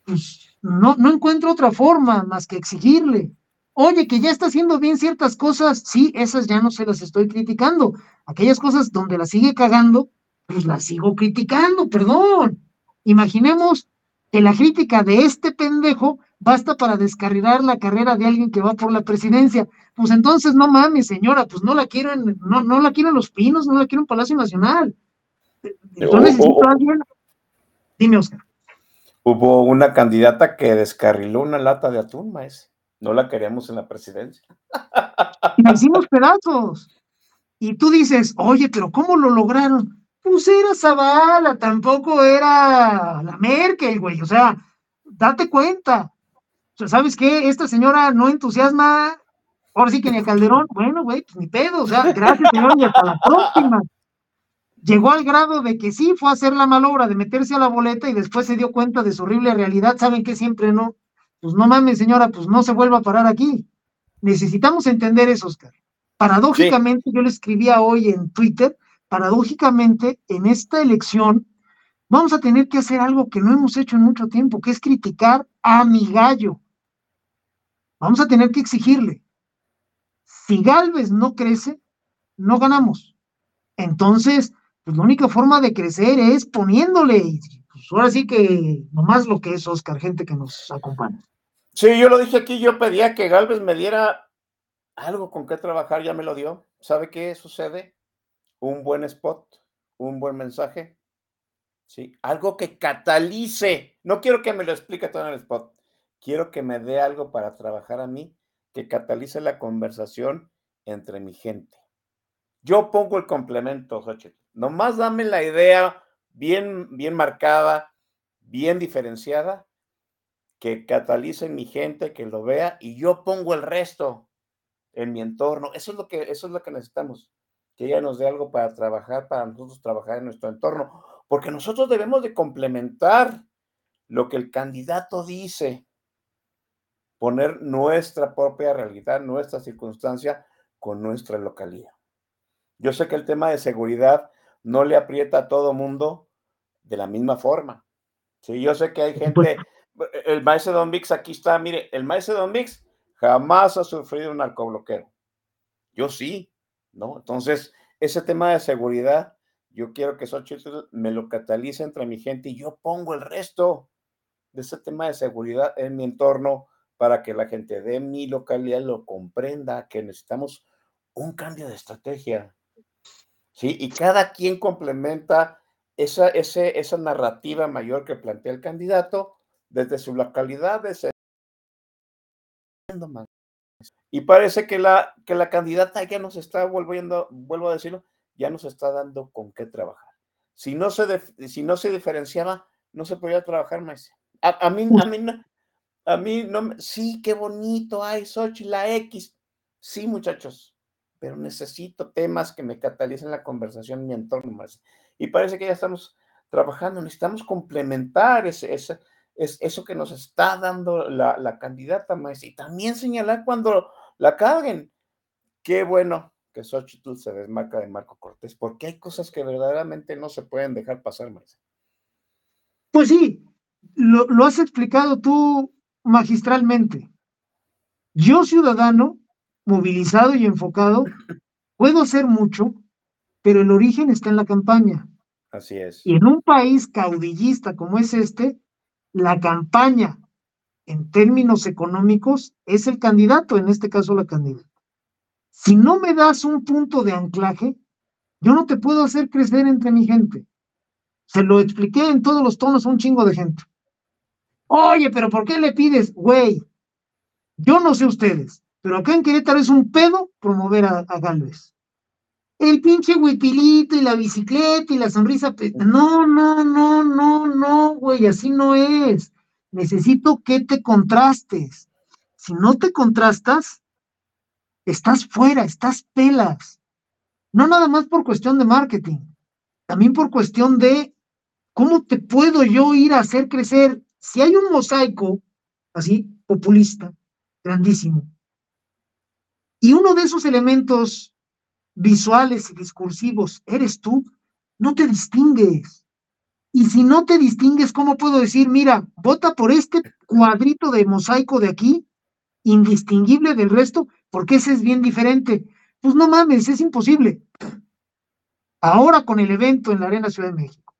pues no, no encuentro otra forma más que exigirle. Oye, que ya está haciendo bien ciertas cosas, sí, esas ya no se las estoy criticando. Aquellas cosas donde la sigue cagando, pues las sigo criticando, perdón. Imaginemos que la crítica de este pendejo basta para descarrilar la carrera de alguien que va por la presidencia. Pues entonces no mames, señora, pues no la quiero en, no, no la quiero en Los Pinos, no la quiero en Palacio Nacional. Yo necesito a alguien. Dime, Oscar. Hubo una candidata que descarriló una lata de atún, maestro. No la queríamos en la presidencia. Y hicimos pedazos. Y tú dices, oye, pero ¿cómo lo lograron? Pues era Zavala, tampoco era la Merkel, güey. O sea, date cuenta. ¿Sabes qué? Esta señora no entusiasma, ahora sí que ni a Calderón. Bueno, güey, pues ni pedo. O sea, gracias, señor, y hasta la próxima. Llegó al grado de que sí fue a hacer la malobra de meterse a la boleta y después se dio cuenta de su horrible realidad. ¿Saben qué? Siempre no. Pues no mames, señora, pues no se vuelva a parar aquí. Necesitamos entender eso, Oscar. Paradójicamente, yo le escribía hoy en Twitter, paradójicamente, en esta elección, vamos a tener que hacer algo que no hemos hecho en mucho tiempo, que es criticar a mi gallo. Vamos a tener que exigirle. Si Galvez no crece, no ganamos. Entonces, pues la única forma de crecer es poniéndole. Y pues ahora sí que nomás lo que es Oscar, gente que nos acompaña. Sí, yo lo dije aquí, yo pedía que Galvez me diera algo con qué trabajar, ya me lo dio. ¿Sabe qué sucede? Un buen spot, un buen mensaje, ¿sí? Algo que catalice. No quiero que me lo explique todo en el spot. Quiero que me dé algo para trabajar a mí, que catalice la conversación entre mi gente. Yo pongo el complemento, Xochitl. Nomás dame la idea bien, bien marcada, bien diferenciada, que catalice mi gente, que lo vea, y yo pongo el resto en mi entorno. Eso es lo que, eso es lo que necesitamos, que ella nos dé algo para trabajar, para nosotros trabajar en nuestro entorno, porque nosotros debemos de complementar lo que el candidato dice, poner nuestra propia realidad, nuestra circunstancia con nuestra localidad. Yo sé que el tema de seguridad no le aprieta a todo mundo de la misma forma. Sí, yo sé que hay gente, el maestro Don Vix aquí está, mire, el maestro Don Vix jamás ha sufrido un narcobloqueo. Yo sí, ¿no? Entonces, ese tema de seguridad, yo quiero que Xochitl me lo catalice entre mi gente y yo pongo el resto de ese tema de seguridad en mi entorno para que la gente de mi localidad lo comprenda, que necesitamos un cambio de estrategia. ¿sí? Y cada quien complementa esa, esa narrativa mayor que plantea el candidato desde su localidad, desde y parece que la, que la candidata ya nos está volviendo, vuelvo a decirlo, ya nos está dando con qué trabajar. Si no se, si no se diferenciaba, no se podía trabajar más. A, mí, a mí, no, a mí no, sí, qué bonito, ay, Sochi, la X. Sí, muchachos, pero necesito temas que me catalicen la conversación en mi entorno más. Y parece que ya estamos trabajando, necesitamos complementar ese, ese, es eso que nos está dando la, la candidata más y también señalar cuando la caguen. Qué bueno que Xochitl se desmarca de Marco Cortés, porque hay cosas que verdaderamente no se pueden dejar pasar, más. Pues sí, lo, lo has explicado tú magistralmente. Yo, ciudadano, movilizado y enfocado, puedo hacer mucho, pero el origen está en la campaña. Así es. Y en un país caudillista como es este, la campaña en términos económicos es el candidato, en este caso la candidata. Si no me das un punto de anclaje, yo no te puedo hacer crecer entre mi gente. Se lo expliqué en todos los tonos a un chingo de gente. Oye, pero ¿por qué le pides? Güey, yo no sé ustedes, pero acá en Querétaro es un pedo promover a, a Galvez. El pinche huipilito y la bicicleta y la sonrisa. No, no, no, no, no, güey, así no es. Necesito que te contrastes. Si no te contrastas, estás fuera, estás pelas. No nada más por cuestión de marketing, también por cuestión de cómo te puedo yo ir a hacer crecer. Si hay un mosaico así, populista, grandísimo, y uno de esos elementos visuales y discursivos eres tú, no te distingues. Y si no te distingues, ¿cómo puedo decir, mira, vota por este cuadrito de mosaico de aquí indistinguible del resto, porque ese es bien diferente. Pues no mames, es imposible. Ahora con el evento en la Arena Ciudad de México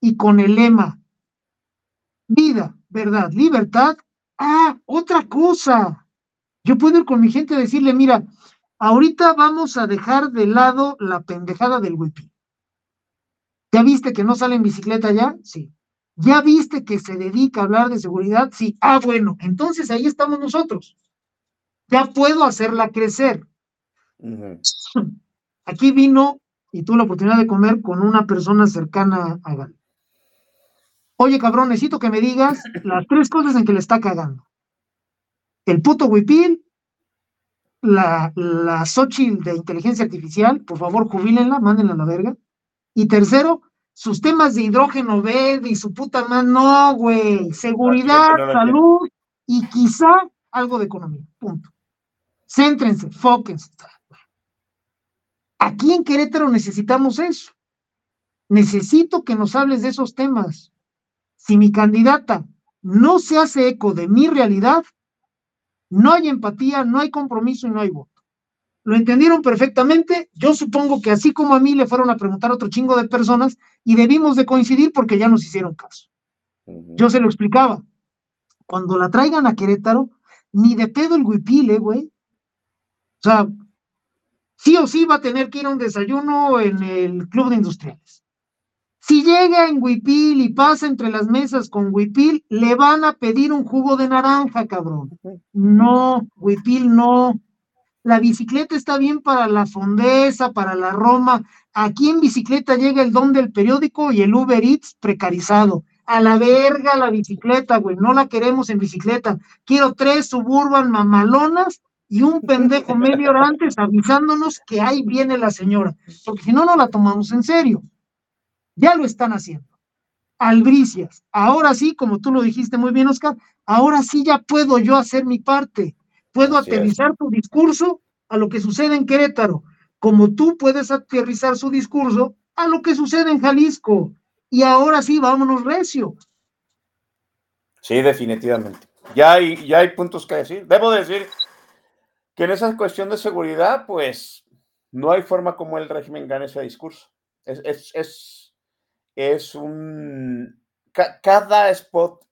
y con el lema vida, verdad, libertad, ah, otra cosa. Yo puedo ir con mi gente a decirle, mira, ahorita vamos a dejar de lado la pendejada del wipi. ¿Ya viste que no sale en bicicleta ya? Sí. ¿Ya viste que se dedica a hablar de seguridad? Sí. Ah, bueno, entonces ahí estamos nosotros. Ya puedo hacerla crecer. Aquí vino y tuve la oportunidad de comer con una persona cercana a Gal. Oye, cabrón, necesito que me digas las tres cosas en que le está cagando. El puto huipil, la, la Xochitl de inteligencia artificial, por favor, jubílenla, mándenla a la verga. Y tercero, sus temas de hidrógeno verde y su puta mano, no, güey. Seguridad, salud y quizá algo de economía. Punto. Céntrense, fóquense. Aquí en Querétaro necesitamos eso. Necesito que nos hables de esos temas. Si mi candidata no se hace eco de mi realidad, no hay empatía, no hay compromiso y no hay voto. Lo entendieron perfectamente. Yo supongo que así como a mí le fueron a preguntar a otro chingo de personas y debimos de coincidir porque ya nos hicieron caso. Yo se lo explicaba. Cuando la traigan a Querétaro, ni de pedo el huipile, güey. O sea, sí o sí va a tener que ir a un desayuno en el club de industriales. Si llega en Huipil y pasa entre las mesas con Huipil, le van a pedir un jugo de naranja, cabrón. No, Huipil no. La bicicleta está bien para la Fondesa, para la Roma. Aquí en bicicleta llega el don del periódico y el Uber Eats precarizado. A la verga la bicicleta, güey. No la queremos en bicicleta. Quiero tres suburban mamalonas y un pendejo medio hora antes avisándonos que ahí viene la señora. Porque si no, no la tomamos en serio. Ya lo están haciendo. Albricias. Ahora sí, como tú lo dijiste muy bien, Oscar, ahora sí ya puedo yo hacer mi parte. Puedo aterrizar tu discurso a lo que sucede en Querétaro, como tú puedes aterrizar su discurso a lo que sucede en Jalisco. Y ahora sí, vámonos recio. Sí, definitivamente. Ya hay, ya hay puntos que decir. Debo decir que en esa cuestión de seguridad, pues no hay forma como el régimen gane ese discurso. Es, es, es, es un... cada spot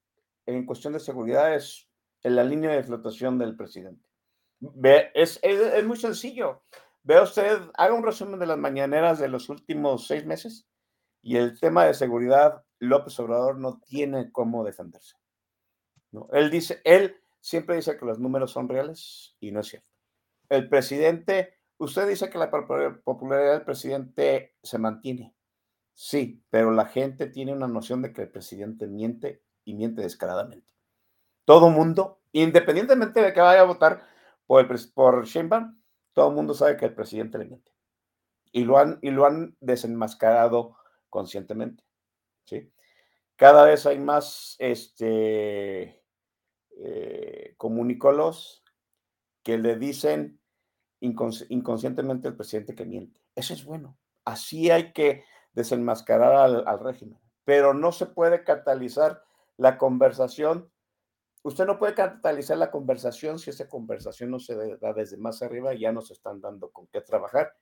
en cuestión de seguridad es en la línea de flotación del presidente. Ve, es, es, es, muy sencillo. Vea usted, haga un resumen de las mañaneras de los últimos seis meses y el tema de seguridad, López Obrador no tiene cómo defenderse. ¿no? Él dice, él siempre dice que los números son reales y no es cierto. El presidente, usted dice que la popularidad del presidente se mantiene. Sí, pero la gente tiene una noción de que el presidente miente y miente descaradamente todo mundo, independientemente de que vaya a votar por, el, por todo el mundo sabe que el presidente le miente. Y lo han, y lo han desenmascarado conscientemente. ¿sí? Cada vez hay más este, eh, que le dicen incons inconscientemente al presidente que miente. Eso es bueno. Así hay que desenmascarar al, régimen. Pero no se puede catalizar la conversación usted no puede catalizar la conversación si esa conversación no se da desde más arriba, ya nos están dando con qué trabajar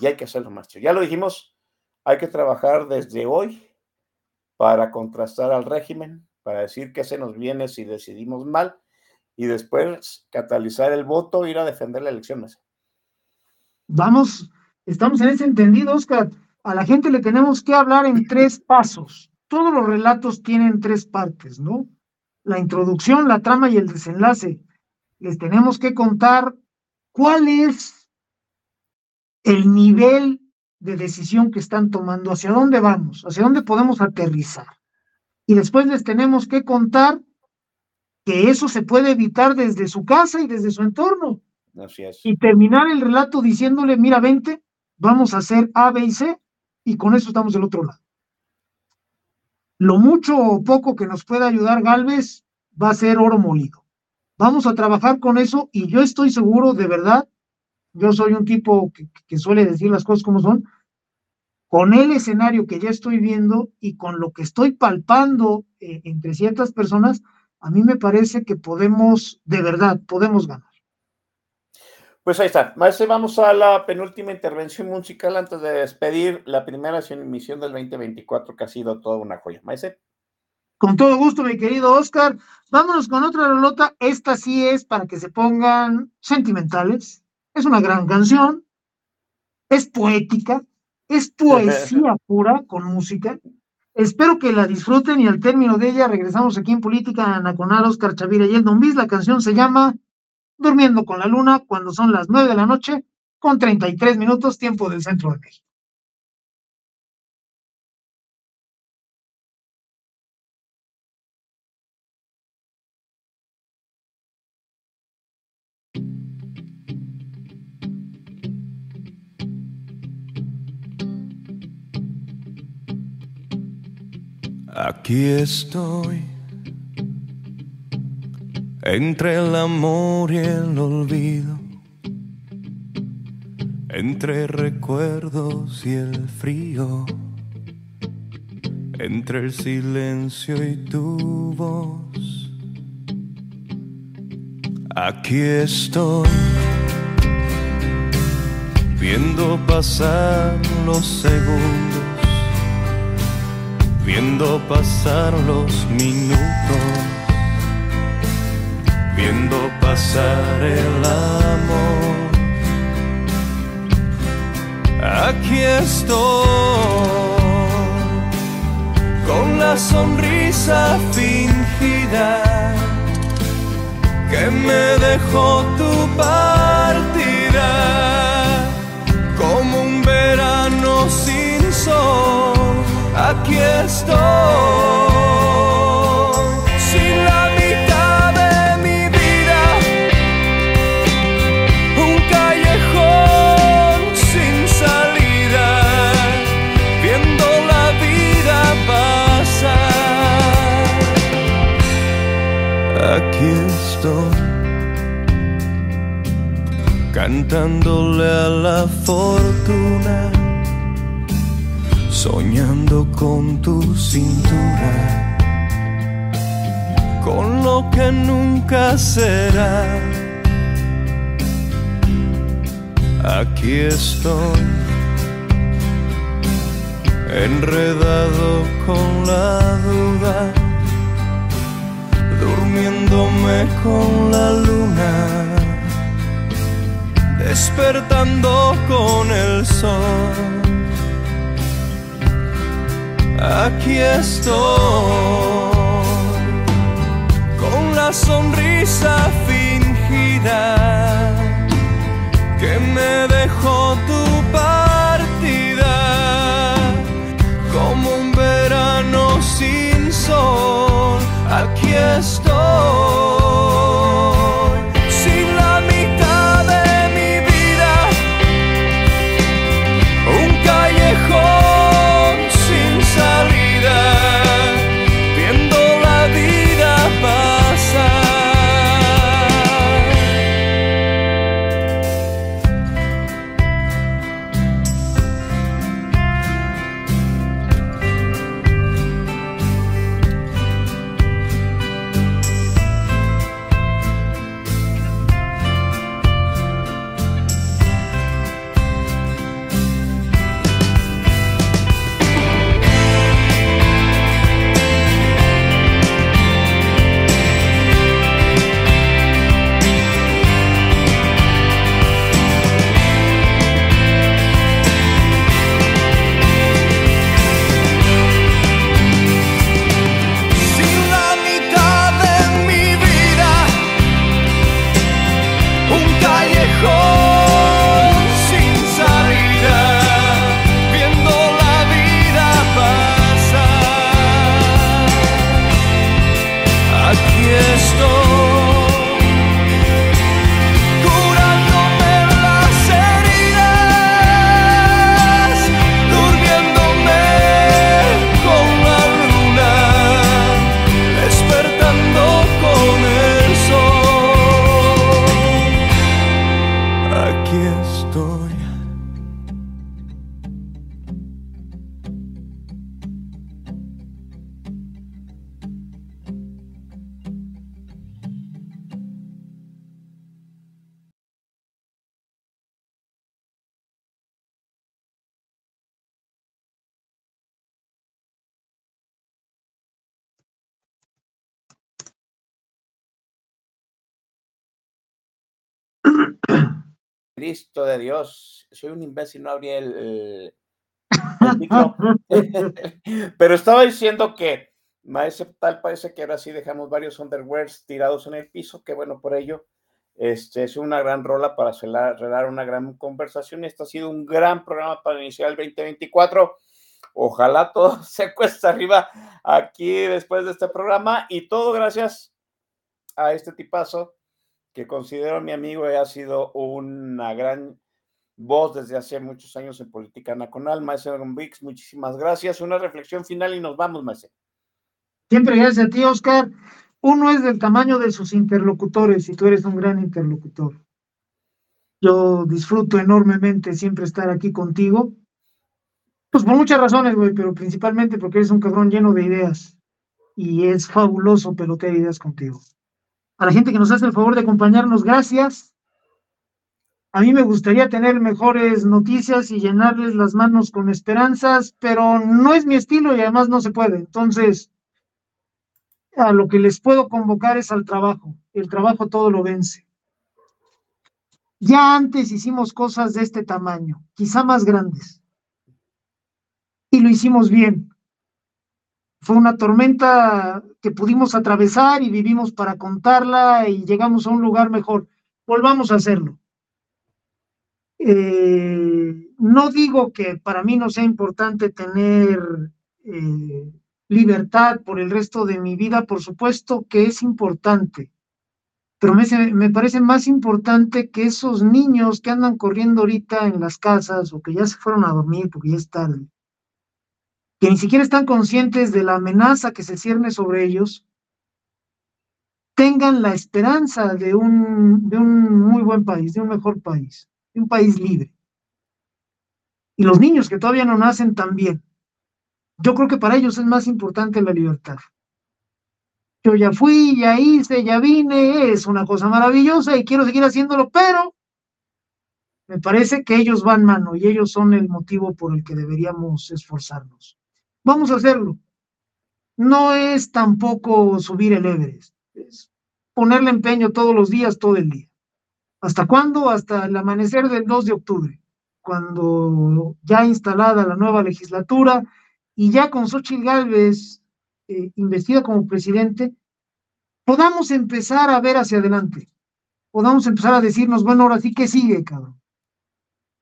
y hay que hacerlo más. Ya lo dijimos, hay que trabajar desde hoy para contrastar al régimen, para decir qué se nos viene si decidimos mal y después catalizar el voto, ir a defender la elección. Vamos, estamos en ese entendido, Oscar. A la gente le tenemos que hablar en tres pasos. Todos los relatos tienen tres partes, ¿no? la introducción, la trama y el desenlace. Les tenemos que contar cuál es el nivel de decisión que están tomando, hacia dónde vamos, hacia dónde podemos aterrizar. Y después les tenemos que contar que eso se puede evitar desde su casa y desde su entorno. Así es. Y terminar el relato diciéndole, mira, vente, vamos a hacer A, B y C, y con eso estamos del otro lado lo mucho o poco que nos pueda ayudar Galvez va a ser oro molido. Vamos a trabajar con eso y yo estoy seguro, de verdad, yo soy un tipo que, suele decir las cosas como son, con el escenario que ya estoy viendo y con lo que estoy palpando eh, entre ciertas personas, a mí me parece que podemos, de verdad, podemos ganar. Pues ahí está. Maese, vamos a la penúltima intervención musical antes de despedir la primera emisión del 2024, que ha sido toda una joya. Maese. Con todo gusto, mi querido Oscar. Vámonos con otra rolota. Esta sí es para que se pongan sentimentales. Es una gran canción. Es poética. Es poesía *laughs* pura con música. Espero que la disfruten y al término de ella regresamos aquí en Política Anaconar, Oscar Chavira y el Don Bis. La canción se llama Durmiendo con la Luna cuando son las nueve de la noche con 33 minutos tiempo del centro de México. Aquí estoy, entre el amor y el olvido, entre recuerdos y el frío, entre el silencio y tu voz. Aquí estoy, viendo pasar los segundos. Viendo pasar los minutos, viendo pasar el amor. Aquí estoy, con la sonrisa fingida que me dejó tu partida, como un verano sin sol aquí estoy. Aquí estoy. Cantándole a la fortuna soñando con tu cintura, con lo que nunca será. Aquí estoy, enredado con la duda, durmiéndome con la luna, despertando con el sol. Aquí estoy, con la sonrisa fingida que me dejó tu partida, como un verano sin sol, aquí estoy. Cristo de Dios, soy un imbécil, no abrí el, el, *laughs* *laughs* Pero estaba diciendo que Maese tal parece que ahora sí dejamos varios underwears tirados en el piso, que bueno, por ello este, es una gran rola para cerrar una gran conversación. Esto ha sido un gran programa para iniciar el 2024. Ojalá todo *laughs* se cuesta arriba aquí después de este programa y todo gracias a este tipazo que considero mi amigo y ha sido una gran voz desde hace muchos años en política nacional. Maestro Vix, muchísimas gracias. Una reflexión final y nos vamos, Maestro. Siempre gracias a ti, Oscar. Uno es del tamaño de sus interlocutores y tú eres un gran interlocutor. Yo disfruto enormemente siempre estar aquí contigo. Pues por muchas razones, güey, pero principalmente porque eres un cabrón lleno de ideas. Y es fabuloso pelotear ideas contigo. A la gente que nos hace el favor de acompañarnos, gracias. A mí me gustaría tener mejores noticias y llenarles las manos con esperanzas, pero no es mi estilo y además no se puede. Entonces, a lo que les puedo convocar es al trabajo. El trabajo todo lo vence. Ya antes hicimos cosas de este tamaño, quizá más grandes. Y lo hicimos bien. Fue una tormenta que pudimos atravesar y vivimos para contarla y llegamos a un lugar mejor. Volvamos a hacerlo. Eh, no digo que para mí no sea importante tener eh, libertad por el resto de mi vida, por supuesto que es importante, pero me, me, parece más importante que esos niños que andan corriendo ahorita en las casas o que ya se fueron a dormir porque ya es tarde, que ni siquiera están conscientes de la amenaza que se cierne sobre ellos, tengan la esperanza de un, de un muy buen país, de un mejor país un país libre. Y los niños que todavía no nacen también. Yo creo que para ellos es más importante la libertad. Yo ya fui, ya hice, ya vine, es una cosa maravillosa y quiero seguir haciéndolo, pero me parece que ellos van mano y ellos son el motivo por el que deberíamos esforzarnos. Vamos a hacerlo. No es tampoco subir el Everest, es ponerle empeño todos los días, todo el día. ¿Hasta cuándo? Hasta el amanecer del 2 de octubre, cuando ya instalada la nueva legislatura y ya con Xochitl Gálvez eh, investida como presidente, podamos empezar a ver hacia adelante, podamos empezar a decirnos, bueno, ahora sí que sigue, cabrón.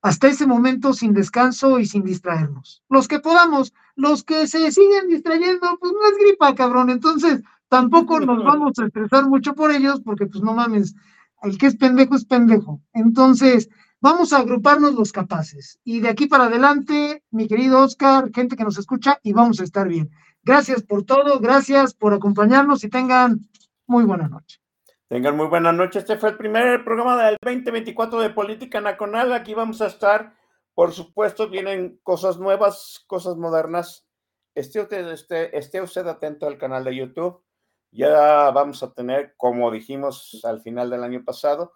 Hasta ese momento sin descanso y sin distraernos. Los que podamos, los que se siguen distrayendo, pues no es gripa, cabrón. Entonces, tampoco *laughs* nos vamos a estresar mucho por ellos, porque pues no mames, el que es pendejo es pendejo. Entonces, vamos a agruparnos los capaces. Y de aquí para adelante, mi querido Oscar, gente que nos escucha, y vamos a estar bien. Gracias por todo, gracias por acompañarnos y tengan muy buena noche. Tengan muy buena noche. Este fue el primer programa del 2024 de Política Nacional. Aquí vamos a estar, por supuesto, vienen cosas nuevas, cosas modernas. Esté usted, esté, esté usted atento al canal de YouTube ya vamos a tener, como dijimos al final del año pasado,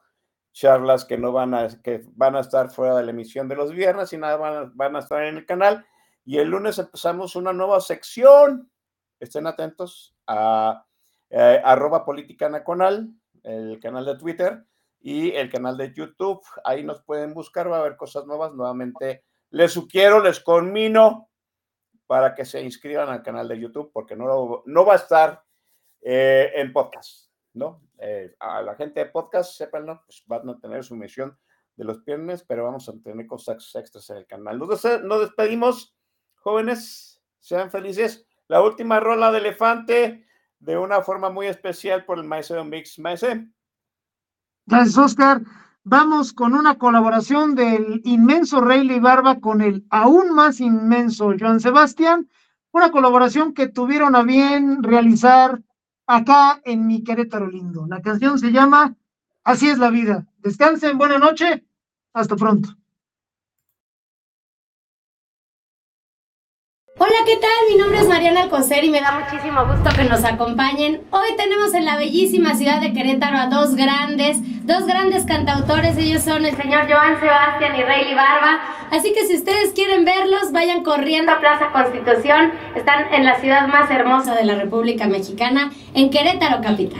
charlas que no van a, que van a estar fuera de la emisión de los viernes y nada van a, van a estar en el canal. Y el lunes empezamos una nueva sección. Estén atentos a eh, arroba política nacional, el canal de Twitter y el canal de YouTube. Ahí nos pueden buscar, va a haber cosas nuevas. Nuevamente les sugiero, les conmino para que se inscriban al canal de YouTube porque no, no va a estar eh, en podcast, ¿no? Eh, a la gente de podcast, sépanlo, pues van a tener su misión de los viernes, pero vamos a tener cosas extras en el canal. Nos, nos despedimos, jóvenes, sean felices. La última rola de elefante de una forma muy especial por el maestro Mix. Maestro. Gracias, Oscar. Vamos con una colaboración del inmenso Rayleigh Barba con el aún más inmenso Joan Sebastián, una colaboración que tuvieron a bien realizar acá en mi Querétaro lindo. La canción se llama Así es la vida. Descansen, buena noche, hasta pronto. Hola, ¿qué tal? Mi nombre es Mariana Alcocer y me da muchísimo gusto que nos acompañen. Hoy tenemos en la bellísima ciudad de Querétaro a dos grandes, dos grandes cantautores. Ellos son el señor Joan Sebastián y Rayleigh Barba. Así que si ustedes quieren verlos, vayan corriendo a Plaza Constitución. Están en la ciudad más hermosa de la República Mexicana, en Querétaro Capital.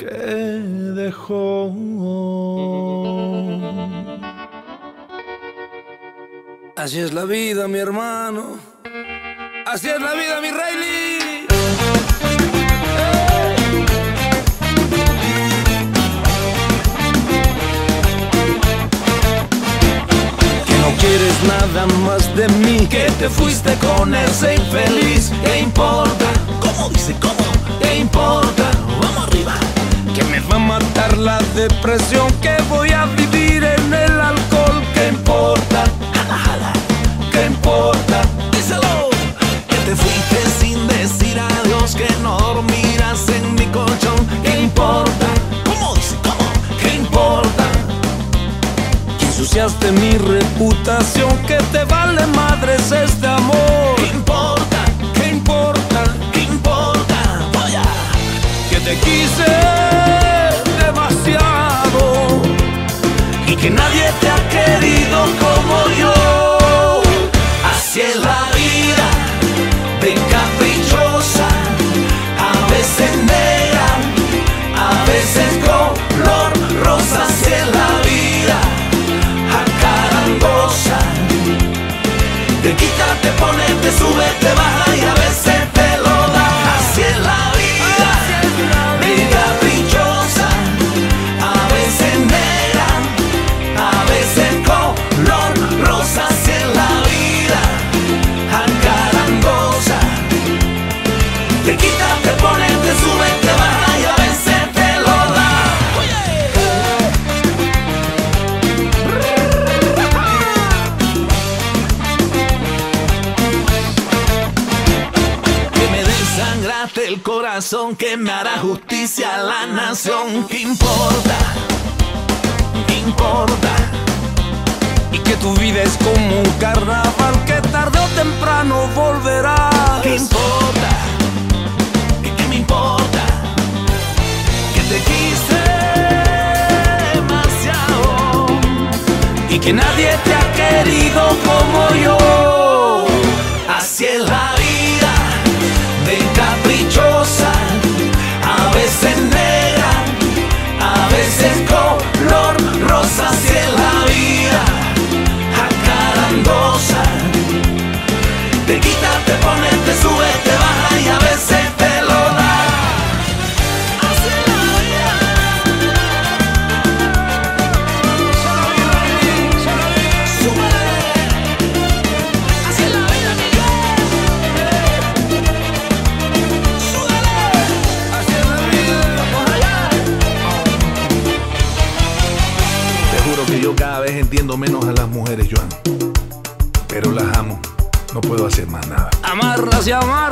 que dejó. Así es la vida, mi hermano. Así es la vida, mi Riley. Que no quieres nada más de mí. Que te fuiste con ese infeliz. ¿Qué importa? ¿Cómo dice cómo? ¿Qué importa? Vamos arriba. Depresión. Que voy a vivir en el alcohol. ¿Qué importa? Jala. ¿Qué importa? Díselo. Que te fuiste sin decir adiós. Que no dormirás en mi colchón. ¿Qué importa? ¿Cómo dice cómo? ¿Qué importa? Que ensuciaste mi reputación. Que te vale madres este amor. ¿Qué importa? ¿Qué importa? ¿Qué importa? Voy a Que te quise que nadie te ha querido como yo. Así es la vida, de caprichosa, a veces negra, a veces color rosa. Así es la vida, acarandosa. Te quita, te pone, te sube, te baja que me hará justicia a la nación. ¿Qué importa? ¿Qué importa? Y que tu vida es como un carnaval que tarde o temprano volverá. ¿Qué importa? ¿Qué, qué me importa? Que te quise demasiado Y que nadie te ha querido como yo. Veces Joan.